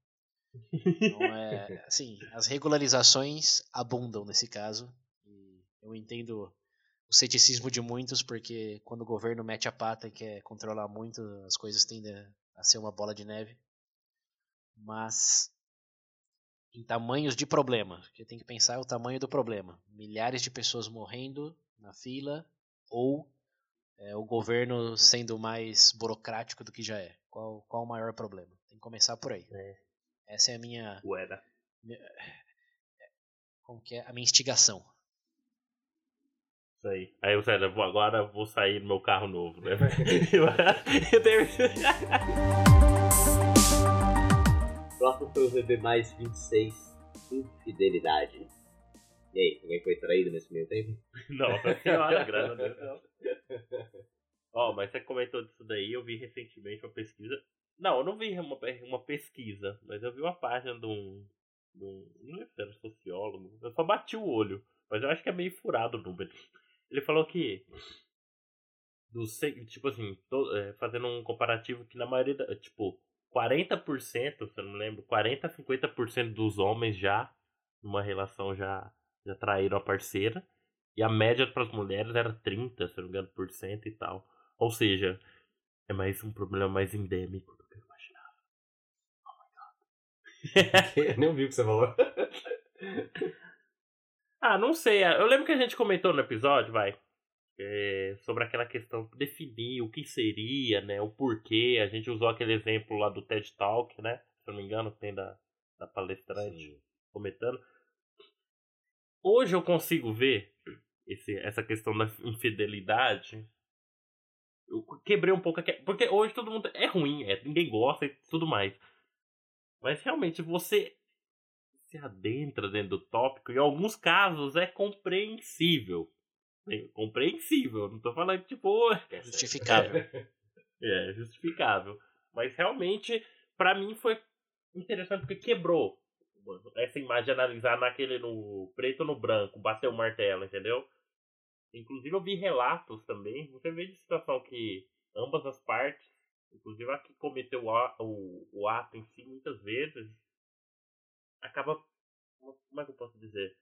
Então, é, assim, as regularizações abundam nesse caso. E eu entendo o ceticismo de muitos, porque quando o governo mete a pata e quer controlar muito, as coisas tendem a- ser uma bola de neve. Mas em tamanhos de problema, que tem que pensar é o tamanho do problema. Milhares de pessoas morrendo na fila ou é, o governo sendo mais burocrático do que já é. Qual, qual o maior problema? Tem que começar por aí. É. Essa é a minha, Ueda. como que é? A minha instigação. Isso aí. Aí Zé, agora vou sair no meu carro novo, né? eu tenho... Próximo foi o VB mais 26, Infidelidade. E aí, alguém foi traído nesse meio tempo? Nossa senhora, graças a Deus. não. Ó, mas você comentou disso daí, eu vi recentemente uma pesquisa. Não, eu não vi uma, uma pesquisa, mas eu vi uma página de um. De um não lembro se era sociólogo, eu só bati o olho, mas eu acho que é meio furado o número. Ele falou que. Do, tipo assim, to- é, fazendo um comparativo que na maioria. Da, tipo, 40%, se eu não me lembro, 40 a 50% dos homens já, numa relação já, já traíram a parceira. E a média para as mulheres era 30, se não me engano, por cento e tal. Ou seja, é mais um problema mais endêmico do que eu imaginava. Eu nem ouvi o que você falou. Ah, não sei. Eu lembro que a gente comentou no episódio, vai. é, sobre aquela questão de definir o que seria, né? O porquê. A gente usou aquele exemplo lá do TED Talk, né? Se eu não me engano, tem da, da palestrante Sim. comentando. Hoje eu consigo ver esse, essa questão da infidelidade. Eu quebrei um pouco aqui. Porque hoje todo mundo. É ruim, é, ninguém gosta e tudo mais. Mas realmente você se adentra dentro do tópico. Em alguns casos é compreensível. É compreensível. Não tô falando tipo. Justificável. É, justificável. Mas realmente, pra mim foi interessante porque quebrou essa imagem de analisar naquele no preto ou no branco, bater o martelo, entendeu? Inclusive eu vi relatos também, você vê de situação que ambas as partes, inclusive a que cometeu o, o, o ato em si, muitas vezes, acaba. Como é que eu posso dizer?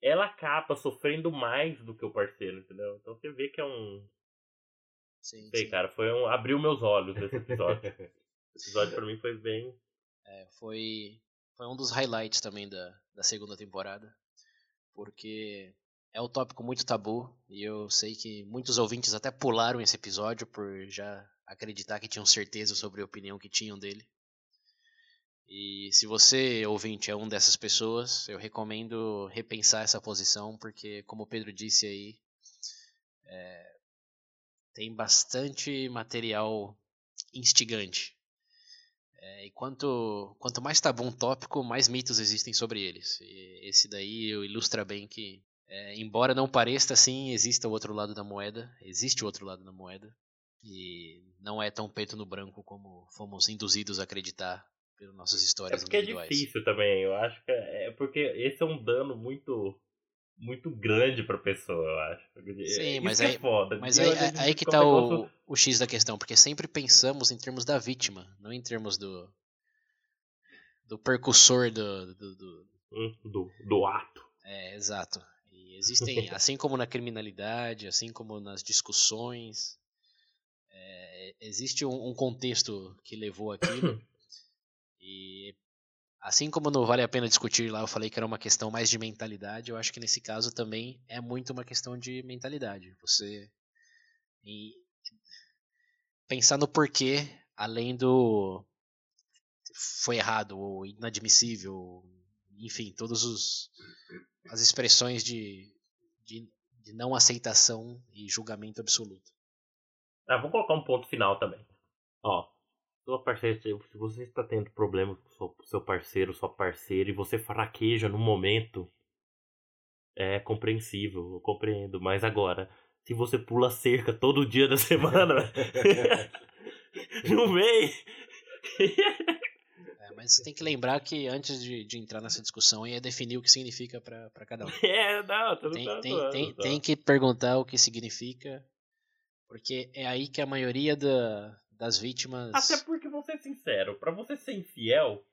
Ela acaba sofrendo mais do que o parceiro, entendeu? Então você vê que é um, Sim, Sei, sim. cara, foi um. abriu meus olhos esse episódio. Esse episódio pra mim foi bem. É, foi, foi um dos highlights também da, da segunda temporada, porque é um tópico muito tabu e eu sei que muitos ouvintes até pularam esse episódio por já acreditar que tinham certeza sobre a opinião que tinham dele. E se você, ouvinte, é um dessas pessoas, eu recomendo repensar essa posição, porque, como o Pedro disse aí, é, tem bastante material instigante. É, e quanto, quanto mais tabu um tópico, mais mitos existem sobre eles. E esse daí ilustra bem que, é, embora não pareça assim, existe o outro lado da moeda. Existe o outro lado da moeda. E não é tão preto no branco como fomos induzidos a acreditar pelas nossas É histórias é individuais. difícil também, eu acho que é é porque esse é um dano muito. Muito grande pra pessoa, eu acho. Sim, Isso mas é aí- foda. Mas aí, vezes aí que tá o, o X da questão, porque sempre pensamos em termos da vítima, não em termos do, do percussor do, do, do, Hum, do, do ato. É, exato. E existem, assim como na criminalidade, assim como nas discussões, é, é, existe um, um contexto que levou aquilo. e assim como não vale a pena discutir lá, eu falei que era uma questão mais de mentalidade, eu acho que nesse caso também é muito uma questão de mentalidade. Você pensar no porquê, além do foi errado ou inadmissível, enfim, todas as expressões de, de, de não aceitação e julgamento absoluto. Ah, vou colocar um ponto final também. Ó, sua parceira, se você está tendo problemas com seu parceiro, sua parceira, e você fraqueja no momento, é compreensível, eu compreendo. Mas agora, se você pula cerca todo dia da semana, não vem. É, mas você tem que lembrar que antes de, de entrar nessa discussão é definir o que significa para cada um. É, não, não tem, tem, tem, tá. tem que perguntar o que significa, porque é aí que a maioria da, das vítimas. Até porque, vou ser sincero, pra você ser infiel,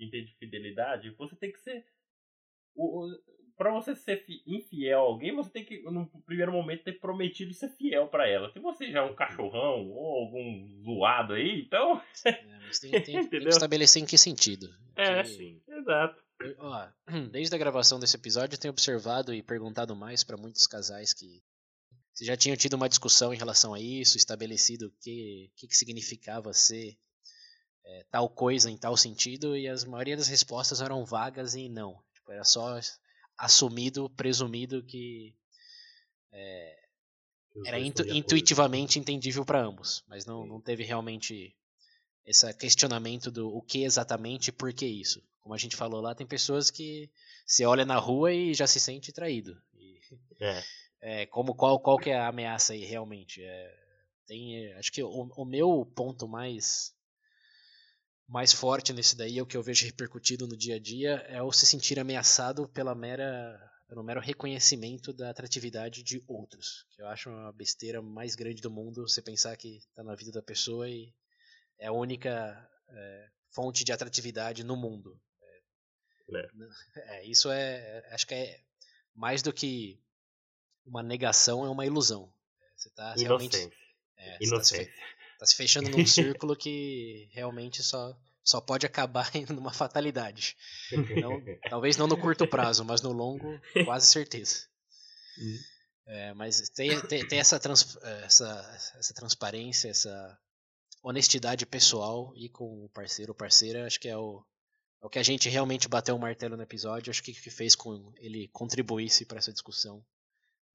entende fidelidade, você tem que ser. O, o, pra você ser fi- infiel a alguém, você tem que, no primeiro momento, ter prometido ser fiel pra ela. Se você já é um cachorrão ou algum zoado aí, então. É, tem, tem- tem que estabelecer em que sentido. É, Que- sim, exato. Eu- ó, desde a gravação desse episódio, eu tenho observado e perguntado mais para muitos casais que se já tinham tido uma discussão em relação a isso, estabelecido o que, que, que significava ser é, tal coisa em tal sentido, e as maioria das respostas eram vagas e não. Tipo, era só assumido, presumido que Os era intu- intuitivamente entendível para ambos, mas não, não teve realmente esse questionamento do o que exatamente e por que isso. Como a gente falou lá, tem pessoas que se olha na rua e já se sente traído. E, É. é, como qual, qual que é a ameaça aí realmente? É, tem, acho que o, o meu ponto mais mais forte nesse daí, é o que eu vejo repercutido no dia a dia, é o se sentir ameaçado pela mera pelo mero reconhecimento da atratividade de outros. Que eu acho uma besteira mais grande do mundo você pensar que tá na vida da pessoa e é a única é, fonte de atratividade no mundo. É. É, isso é, acho que é mais do que uma negação, é uma ilusão. Você tá realmente é, tá se fe- Inocência. tá se fechando num círculo que realmente só, só pode acabar em uma fatalidade. Não- talvez não no curto prazo, mas no longo, quase certeza. Hum. É, mas tem, tem, tem essa, trans- essa, essa transparência, essa honestidade pessoal e com o parceiro ou parceira, acho que é o, é o que a gente realmente bateu o martelo no episódio, acho que que fez com ele contribuísse para essa discussão,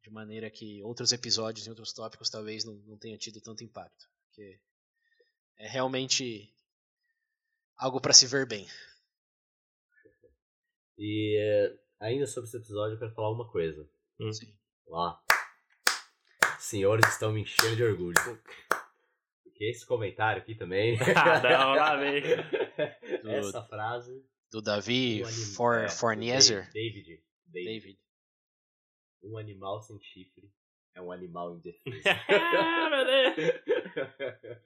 de maneira que outros episódios e outros tópicos talvez não, não tenham tido tanto impacto. Porque é realmente algo para se ver bem. E é, ainda sobre esse episódio, eu quero falar uma coisa. Hum. Sim. Ó. Senhores estão me enchendo de orgulho. Porque esse comentário aqui também. Ah, não, lá vem. Essa frase. Do Davi anim- For, é, do Fornieser. David. David. David. Um animal sem chifre é um animal indefeso. Ah, meu Deus.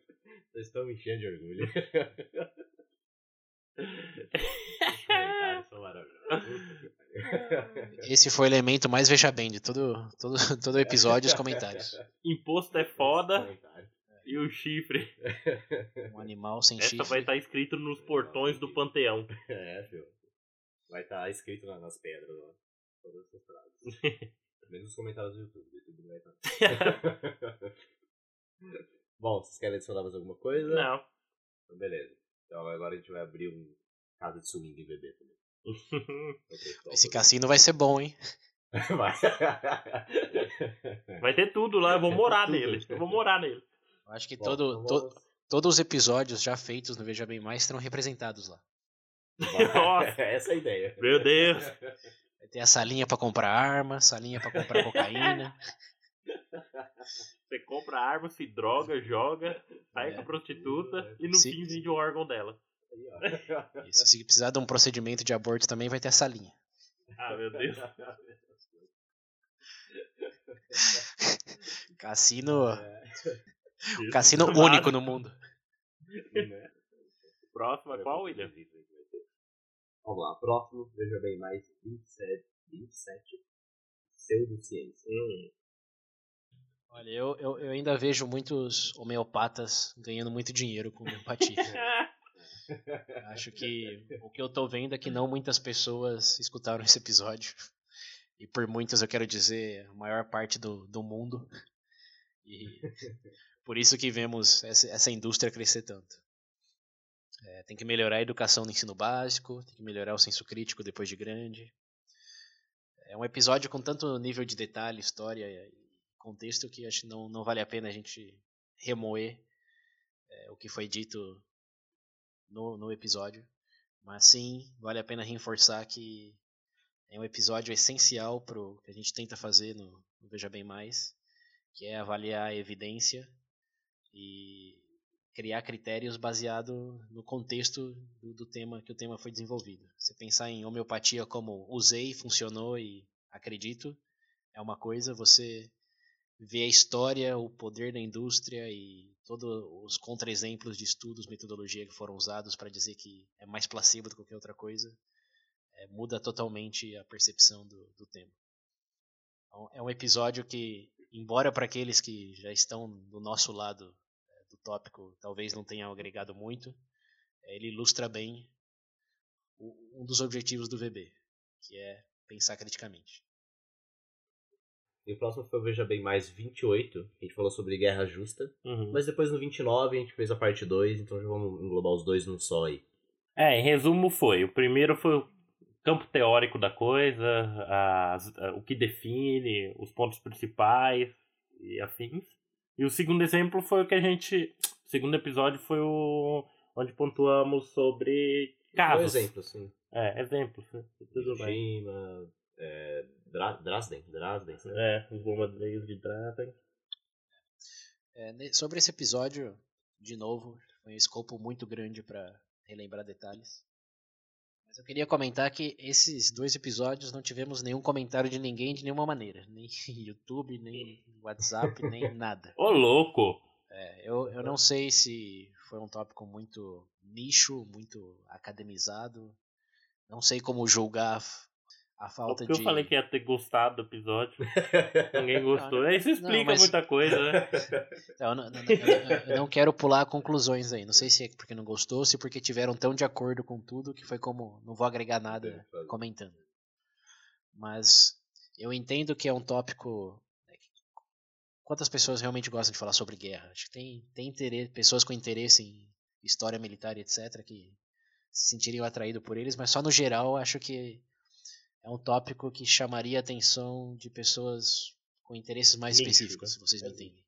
Vocês estão me enchendo de orgulho. Os comentários são maravilhosos. Esse foi o elemento mais veja bem de todo, todo, todo episódio, os comentários. Imposto é foda e o chifre. Um animal sem Essa chifre. vai estar escrito nos portões do panteão. É, filho. Vai estar escrito na- nas pedras, ó. Todas essas frases. Menos os comentários do YouTube. Do YouTube não vai estar. Bom, vocês querem adicionar mais alguma coisa? Não. Então, beleza. Então agora a gente vai abrir um casa de swing em bebê também. Esse cassino vai ser bom, hein? Vai. Vai ter tudo lá, eu vou morar Tudo. nele. Eu vou morar nele. Eu acho que Bom, todo, então to- todos os episódios já feitos no Veja Bem Mais serão representados lá. Nossa. Essa é a ideia. Meu Deus. Vai ter a salinha pra comprar arma, salinha pra comprar cocaína. Você compra arma, se droga, joga, sai É. com a prostituta e no Se- fim vende o órgão dela. E se precisar de um procedimento de aborto também vai ter a salinha. Ah, meu Deus. Cassino, É, cassino Isso, único no mundo. né? Próximo é qual, William? Vamos lá, próximo, veja bem mais 27, 27 pseudociência. Hum. Olha, eu, eu, eu ainda vejo muitos homeopatas ganhando muito dinheiro com homeopatia. Acho que o que eu tô vendo é que não muitas pessoas escutaram esse episódio. E por muitas eu quero dizer a maior parte do, do mundo. E por isso que vemos essa, essa indústria crescer tanto. É, tem que melhorar a educação no ensino básico, tem que melhorar o senso crítico depois de grande. É um episódio com tanto nível de detalhe, história e contexto que acho que não, não vale a pena a gente remoer é, o que foi dito no, no episódio. Mas sim, vale a pena reforçar que é um episódio essencial para o que a gente tenta fazer no, no Veja Bem Mais, que é avaliar a evidência e criar critérios baseado no contexto do, do, tema que o tema foi desenvolvido. Você pensar em homeopatia como usei, funcionou e acredito é uma coisa. Você ver a história, o poder da indústria e todos os contra-exemplos de estudos, metodologia que foram usados para dizer que é mais placebo do que qualquer outra coisa, é, muda totalmente a percepção do, do tema. Então, é um episódio que, embora para aqueles que já estão do nosso lado do tópico talvez não tenha agregado muito, ele ilustra bem um dos objetivos do VB, que é pensar criticamente. E o próximo foi o Veja Bem Mais 28, a gente falou sobre Guerra Justa. Uhum. Mas depois no 29 a gente fez a parte 2, então já vamos englobar os dois num só aí. É, em resumo foi, o primeiro foi o campo teórico da coisa, as, a, o que define, os pontos principais e afins. E o segundo exemplo foi o que a gente. O segundo episódio foi o. onde pontuamos sobre casos. Um exemplo, sim. É, exemplos. Né? Bem. É, Dra Dresden, Dresden. Né? É, os bombardeios de Dresden. É, sobre esse episódio, de novo, foi um escopo muito grande para relembrar detalhes. Mas eu queria comentar que esses dois episódios não tivemos nenhum comentário de ninguém de nenhuma maneira. Nem YouTube, nem WhatsApp, nem nada. Ô, louco! É, eu, eu não sei se foi um tópico muito nicho, muito academizado. Não sei como julgar a falta Porque de. eu falei que ia ter gostado do episódio. Ninguém gostou. Não, Isso explica não, mas... muita coisa, né? Eu não, eu, eu não, quero pular conclusões aí. Não sei se é porque não gostou, se porque tiveram tão de acordo com tudo que foi como. Não vou agregar nada comentando. Mas eu entendo que é um tópico. Né, quantas pessoas realmente gostam de falar sobre guerra? Acho que tem, tem interesse, pessoas com interesse em história militar e etc. que se sentiriam atraídos por eles, mas só no geral acho que é um tópico que chamaria a atenção de pessoas com interesses mais específicos, se vocês me entendem.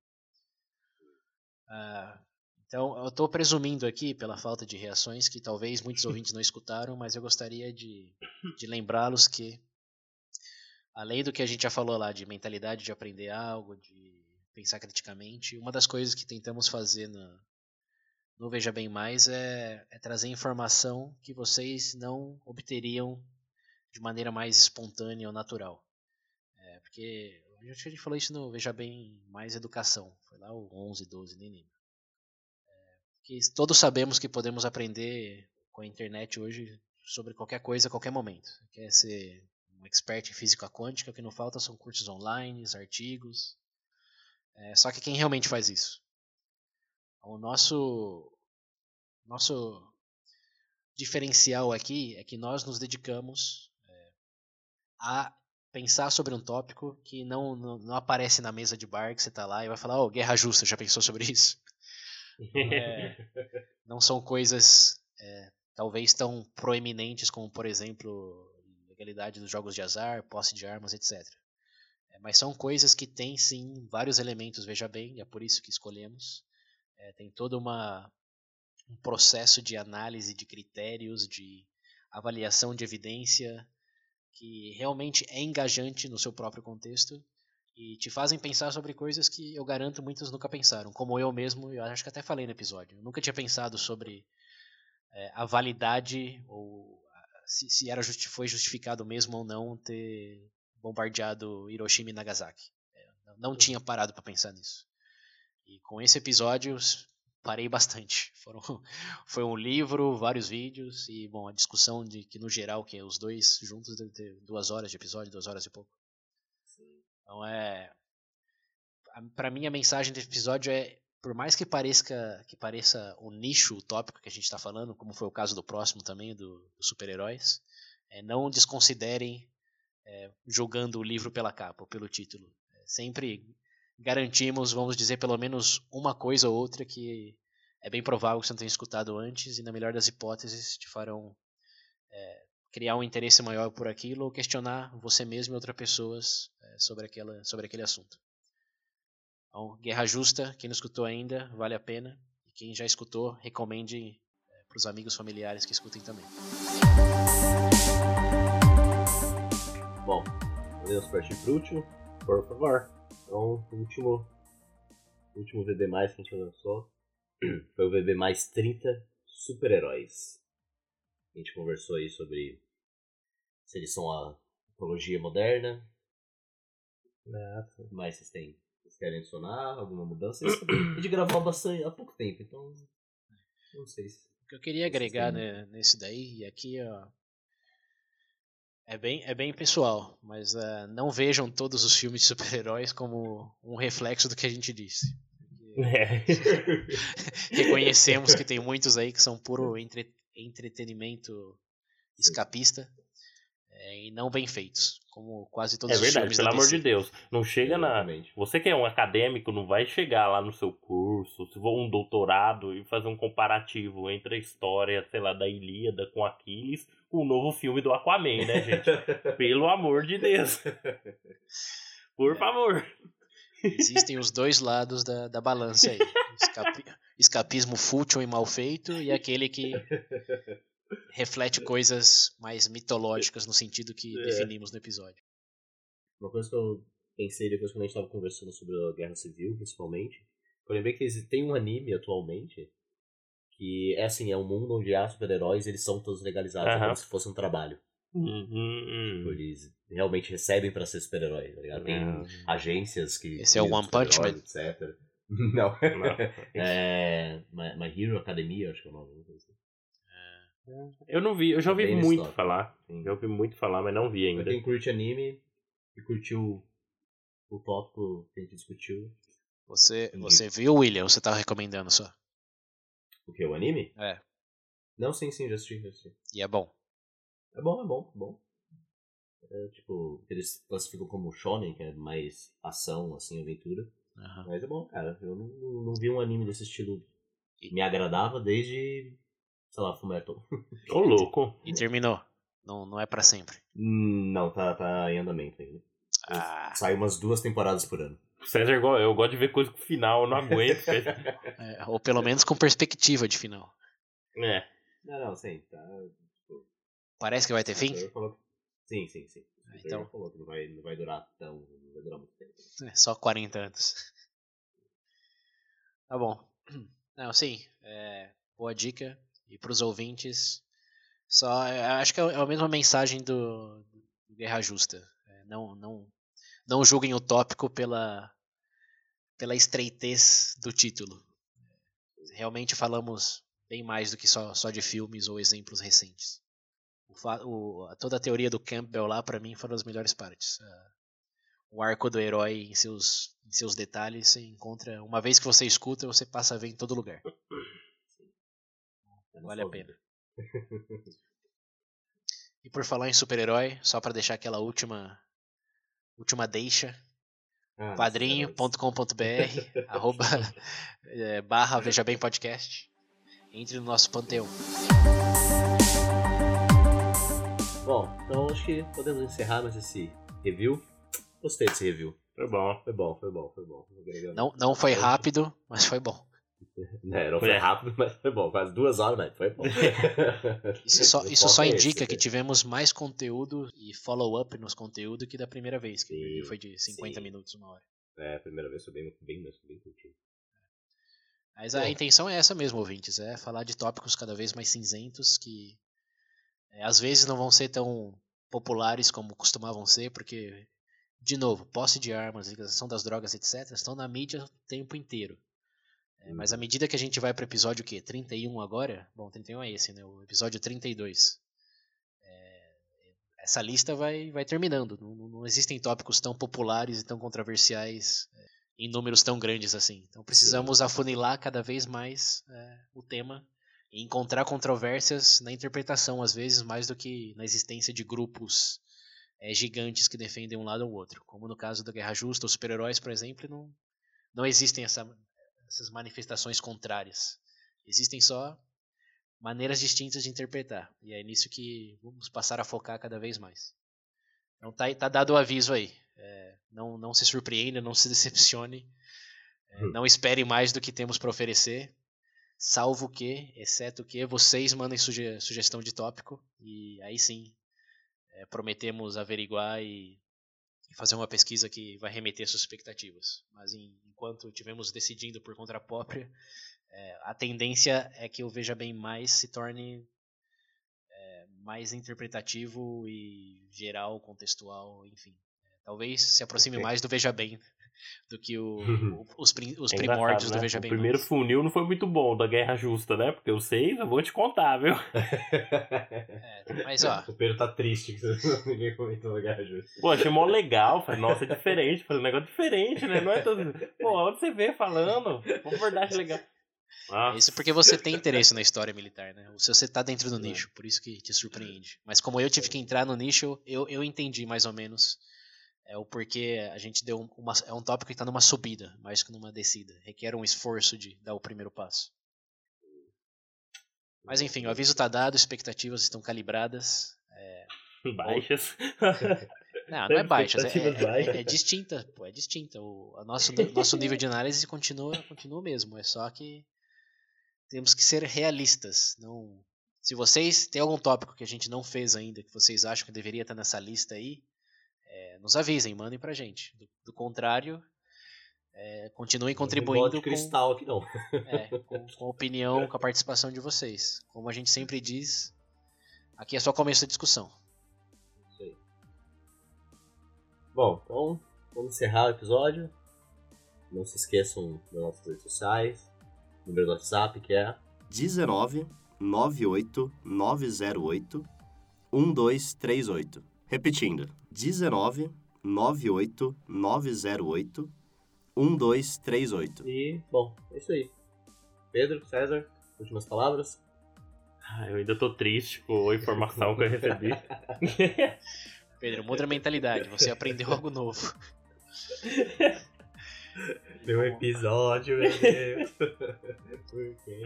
Uh, então, eu estou presumindo aqui, pela falta de reações, que talvez muitos ouvintes não escutaram, mas eu gostaria de, de lembrá-los que, além do que a gente já falou lá, de mentalidade de aprender algo, de pensar criticamente, uma das coisas que tentamos fazer no, no Veja Bem Mais é, é trazer informação que vocês não obteriam de maneira mais espontânea ou natural. É, porque a gente falou isso no Veja Bem Mais Educação, foi lá o 11, 12, nem lembro. É, que todos sabemos que podemos aprender com a internet hoje sobre qualquer coisa a qualquer momento. Quer ser um expert em física quântica, o que não falta são cursos online, artigos. É, só que quem realmente faz isso? O nosso, nosso diferencial aqui é que nós nos dedicamos a pensar sobre um tópico que não, não, não, aparece na mesa de bar que você está lá e vai falar, oh, guerra justa, já pensou sobre isso? É, não são coisas é, talvez tão proeminentes como, por exemplo, legalidade dos jogos de azar, posse de armas, etc. É, mas são coisas que têm sim vários elementos, veja bem, é por isso que escolhemos. É, tem todo uma, um processo de análise de critérios, de avaliação de evidência, que realmente é engajante no seu próprio contexto e te fazem pensar sobre coisas que eu garanto muitos nunca pensaram, como eu mesmo, eu acho que até falei no episódio. Eu nunca tinha pensado sobre é, a validade ou se, se era justi foi justificado mesmo ou não ter bombardeado Hiroshima e Nagasaki. É, não tinha parado para pensar nisso. E com esse episódio parei bastante. Foram, foi um livro, vários vídeos e bom a discussão de que no geral que os dois juntos deve ter duas horas de episódio, duas horas e pouco. Sim. Então é para mim a mensagem desse episódio é por mais que pareça que pareça o nicho utópico que a gente está falando, como foi o caso do próximo também do, do super-heróis, é, não desconsiderem é, julgando o livro pela capa ou pelo título. É, sempre garantimos, vamos dizer, pelo menos uma coisa ou outra que é bem provável que você não tenha escutado antes e, na melhor das hipóteses, te farão é, criar um interesse maior por aquilo ou questionar você mesmo e outras pessoas é, sobre, aquela, sobre aquele assunto. Então, Guerra Justa, quem não escutou ainda, vale a pena. E quem já escutou, recomende é, para os amigos familiares que escutem também. Bom, podemos partir para o último, por favor. Então, o último, o último VB mais que a gente lançou foi o VB mais 30 super-heróis. A gente conversou aí sobre se eles são a mitologia moderna. Nossa. O que mais vocês têm? Vocês querem adicionar alguma mudança? A gente gravou bastante há pouco tempo, então. Não sei se. O que eu queria agregar né, nesse daí, e aqui ó, é bem, é bem pessoal, mas uh, não vejam todos os filmes de super-heróis como um reflexo do que a gente disse. É. Reconhecemos que tem muitos aí que são puro entre, entretenimento escapista e não bem feitos, como quase todos É os verdade, filmes pelo da amor DC. de Deus. Não chega na. Exatamente. Você que é um acadêmico, não vai chegar lá no seu curso, se for um doutorado e fazer um comparativo entre a história, sei lá, da Ilíada com Aquiles com o novo filme do Aquaman, né, gente? Pelo amor de Deus. Por É. favor. Existem os dois lados da, da balança aí. Escapi- escapismo fútil e mal feito e aquele que reflete coisas mais mitológicas no sentido que É. definimos no episódio. Uma coisa que eu pensei depois quando a gente tava conversando sobre a Guerra Civil, principalmente, eu lembrei que existe- tem um anime atualmente que é assim, é um mundo onde há super-heróis eles são todos legalizados, é Aham. como se fosse um trabalho. Uhum. Tipo, Eles realmente recebem pra ser super-herói, tá ligado? Tem agências que. Esse é o One Punch super-heróis, Etc. Não. Não. é. My, My Hero Academia, acho que é o nome. não sei se- Eu não vi, eu já ouvi Bem muito falar. Sim. Já ouvi muito falar, mas não vi Pra ainda. quem curte anime e curtiu o tópico que a gente discutiu, Você, Entendi. você viu, William? ou Você tá recomendando só? o que? O anime? É. Não, sim, sim, já assisti, já assisti. E é bom. É bom, é bom, é bom. É tipo, eles classificam como shonen, que é mais ação, assim, aventura. Aham. Mas é bom, cara. Eu não, não, não vi um anime desse estilo E- que me agradava desde, sei lá, Fullmetal. Ô, louco. E terminou. Não, não é pra sempre. Não, tá, tá em andamento ainda. Ah, Sai umas duas temporadas por ano. César, eu gosto de ver coisa com final, eu não aguento. é, ou pelo menos com perspectiva de final. é. Não, não, sim, tá. Parece que vai ter fim? Falou Sim, sim, sim. O então. Falou que não vai, não vai durar tão. Não vai durar muito tempo. É, só 40 anos. Tá bom. Não, sim. é, boa dica. E pros ouvintes, só é, acho que é a mesma mensagem do, do Guerra Justa. É, não, não, não julguem o tópico pela, pela estreitez do título. Realmente falamos bem mais do que só, só de filmes ou exemplos recentes. O o- toda a teoria do Campbell lá, pra mim, foram as melhores partes. O arco do herói em seus, em seus detalhes, você encontra. Uma vez que você escuta, você passa a ver em todo lugar. É Vale a pena. E por falar em super-herói, só pra deixar aquela última última deixa, Ah, padrinho.com.br, arroba eh, barra Veja Bem Podcast. Entre no nosso panteão. Bom, então acho que podemos encerrar mais esse review. Gostei desse review. Foi bom. Foi bom, foi bom, foi bom. Não, não foi rápido, mas foi bom. É, não foi É. rápido, mas foi bom. Quase duas horas, mas foi bom. Isso só, O isso foco só é indica esse, que né? tivemos mais conteúdo e follow-up nos conteúdos que da primeira vez, que Sim, foi de 50 sim. minutos, uma hora. É, a primeira vez foi bem, bem, bem, bem curtinho. Mas a Bom. intenção é essa mesmo, ouvintes, é falar de tópicos cada vez mais cinzentos que é, às vezes não vão ser tão populares como costumavam ser, porque, de novo, posse de armas, legalização das drogas, etc., estão na mídia o tempo inteiro. É, mas à medida que a gente vai para o episódio o quê? 31 agora? Bom, 31 é esse, né? O episódio 32. É, essa lista vai, vai terminando. Não, não- existem tópicos tão populares e tão controversiais é, em números tão grandes assim. Então precisamos afunilar cada vez mais é, o tema e encontrar controvérsias na interpretação, às vezes, mais do que na existência de grupos é, gigantes que defendem um lado ou outro. Como no caso da Guerra Justa, os super-heróis, por exemplo, não, não existem essa, essas manifestações contrárias. Existem só maneiras distintas de interpretar. E é nisso que vamos passar a focar cada vez mais. Então tá, tá dado o aviso aí. É, não, não se surpreenda, não se decepcione. É, hum. não espere mais do que temos para oferecer. Salvo que, exceto que, vocês mandem suge sugestão de tópico. E aí sim, é, prometemos averiguar e, e, fazer uma pesquisa que vai remeter suas expectativas. Mas em, enquanto estivermos decidindo por conta própria, é, a tendência é que o Veja Bem Mais se torne é, mais interpretativo e geral, contextual, enfim. É, talvez se aproxime okay. mais do Veja Bem do que o, o, os, os é primórdios né? do Veja Bem. O primeiro mais. funil não foi muito bom da Guerra Justa, né? Porque eu sei, eu vou te contar, viu? É, mas ó. O Pedro tá triste que ninguém comentou da Guerra Justa. Pô, achei mó legal. Falei, nossa, é diferente. Falei, um negócio diferente, né? Não é todo. Pô, onde você vê falando? Uma verdade legal. Ah. Isso porque você tem interesse na história militar, né? Se você tá dentro do nicho, por isso que te surpreende. Mas como eu tive que entrar no nicho, eu, eu entendi mais ou menos é o porquê a gente deu uma. É um tópico que está numa subida, mais que numa descida. Requer um esforço de dar o primeiro passo. Mas enfim, o aviso está dado, expectativas estão calibradas. É... Baixas. Não, não é baixas, é, é, é, distinta, pô, é distinta. O nosso, nosso nível de análise continua, continua mesmo, é só que temos que ser realistas. Não, se vocês têm algum tópico que a gente não fez ainda, que vocês acham que deveria estar nessa lista aí, é, nos avisem, mandem pra gente. Do, do contrário, é, continuem contribuindo com, cristal aqui não. É, com, com a opinião, com a participação de vocês. Como a gente sempre diz, aqui é só começo da discussão. Bom, então vamos encerrar o episódio. Não se esqueçam das nossas redes sociais número do WhatsApp que é 19 98 908 1238. Repetindo, 19 98 908 1238. E, bom, é isso aí. Pedro, César, últimas palavras? Ah, eu ainda tô triste com a informação que eu recebi. Pedro, muda a mentalidade, você aprendeu algo novo. Meu episódio, meu Deus. Por quê?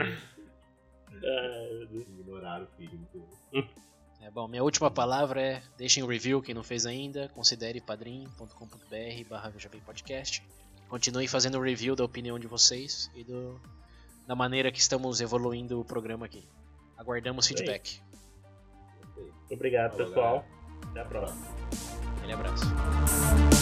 Ignoraram o filho. É bom, minha última palavra é deixem um review quem não fez ainda, considere padrim.com.br barra podcast. Continue fazendo um review da opinião de vocês e do, da maneira que estamos evoluindo o programa aqui. Aguardamos feedback. Obrigado, pessoal. Até a próxima. Aquele abraço.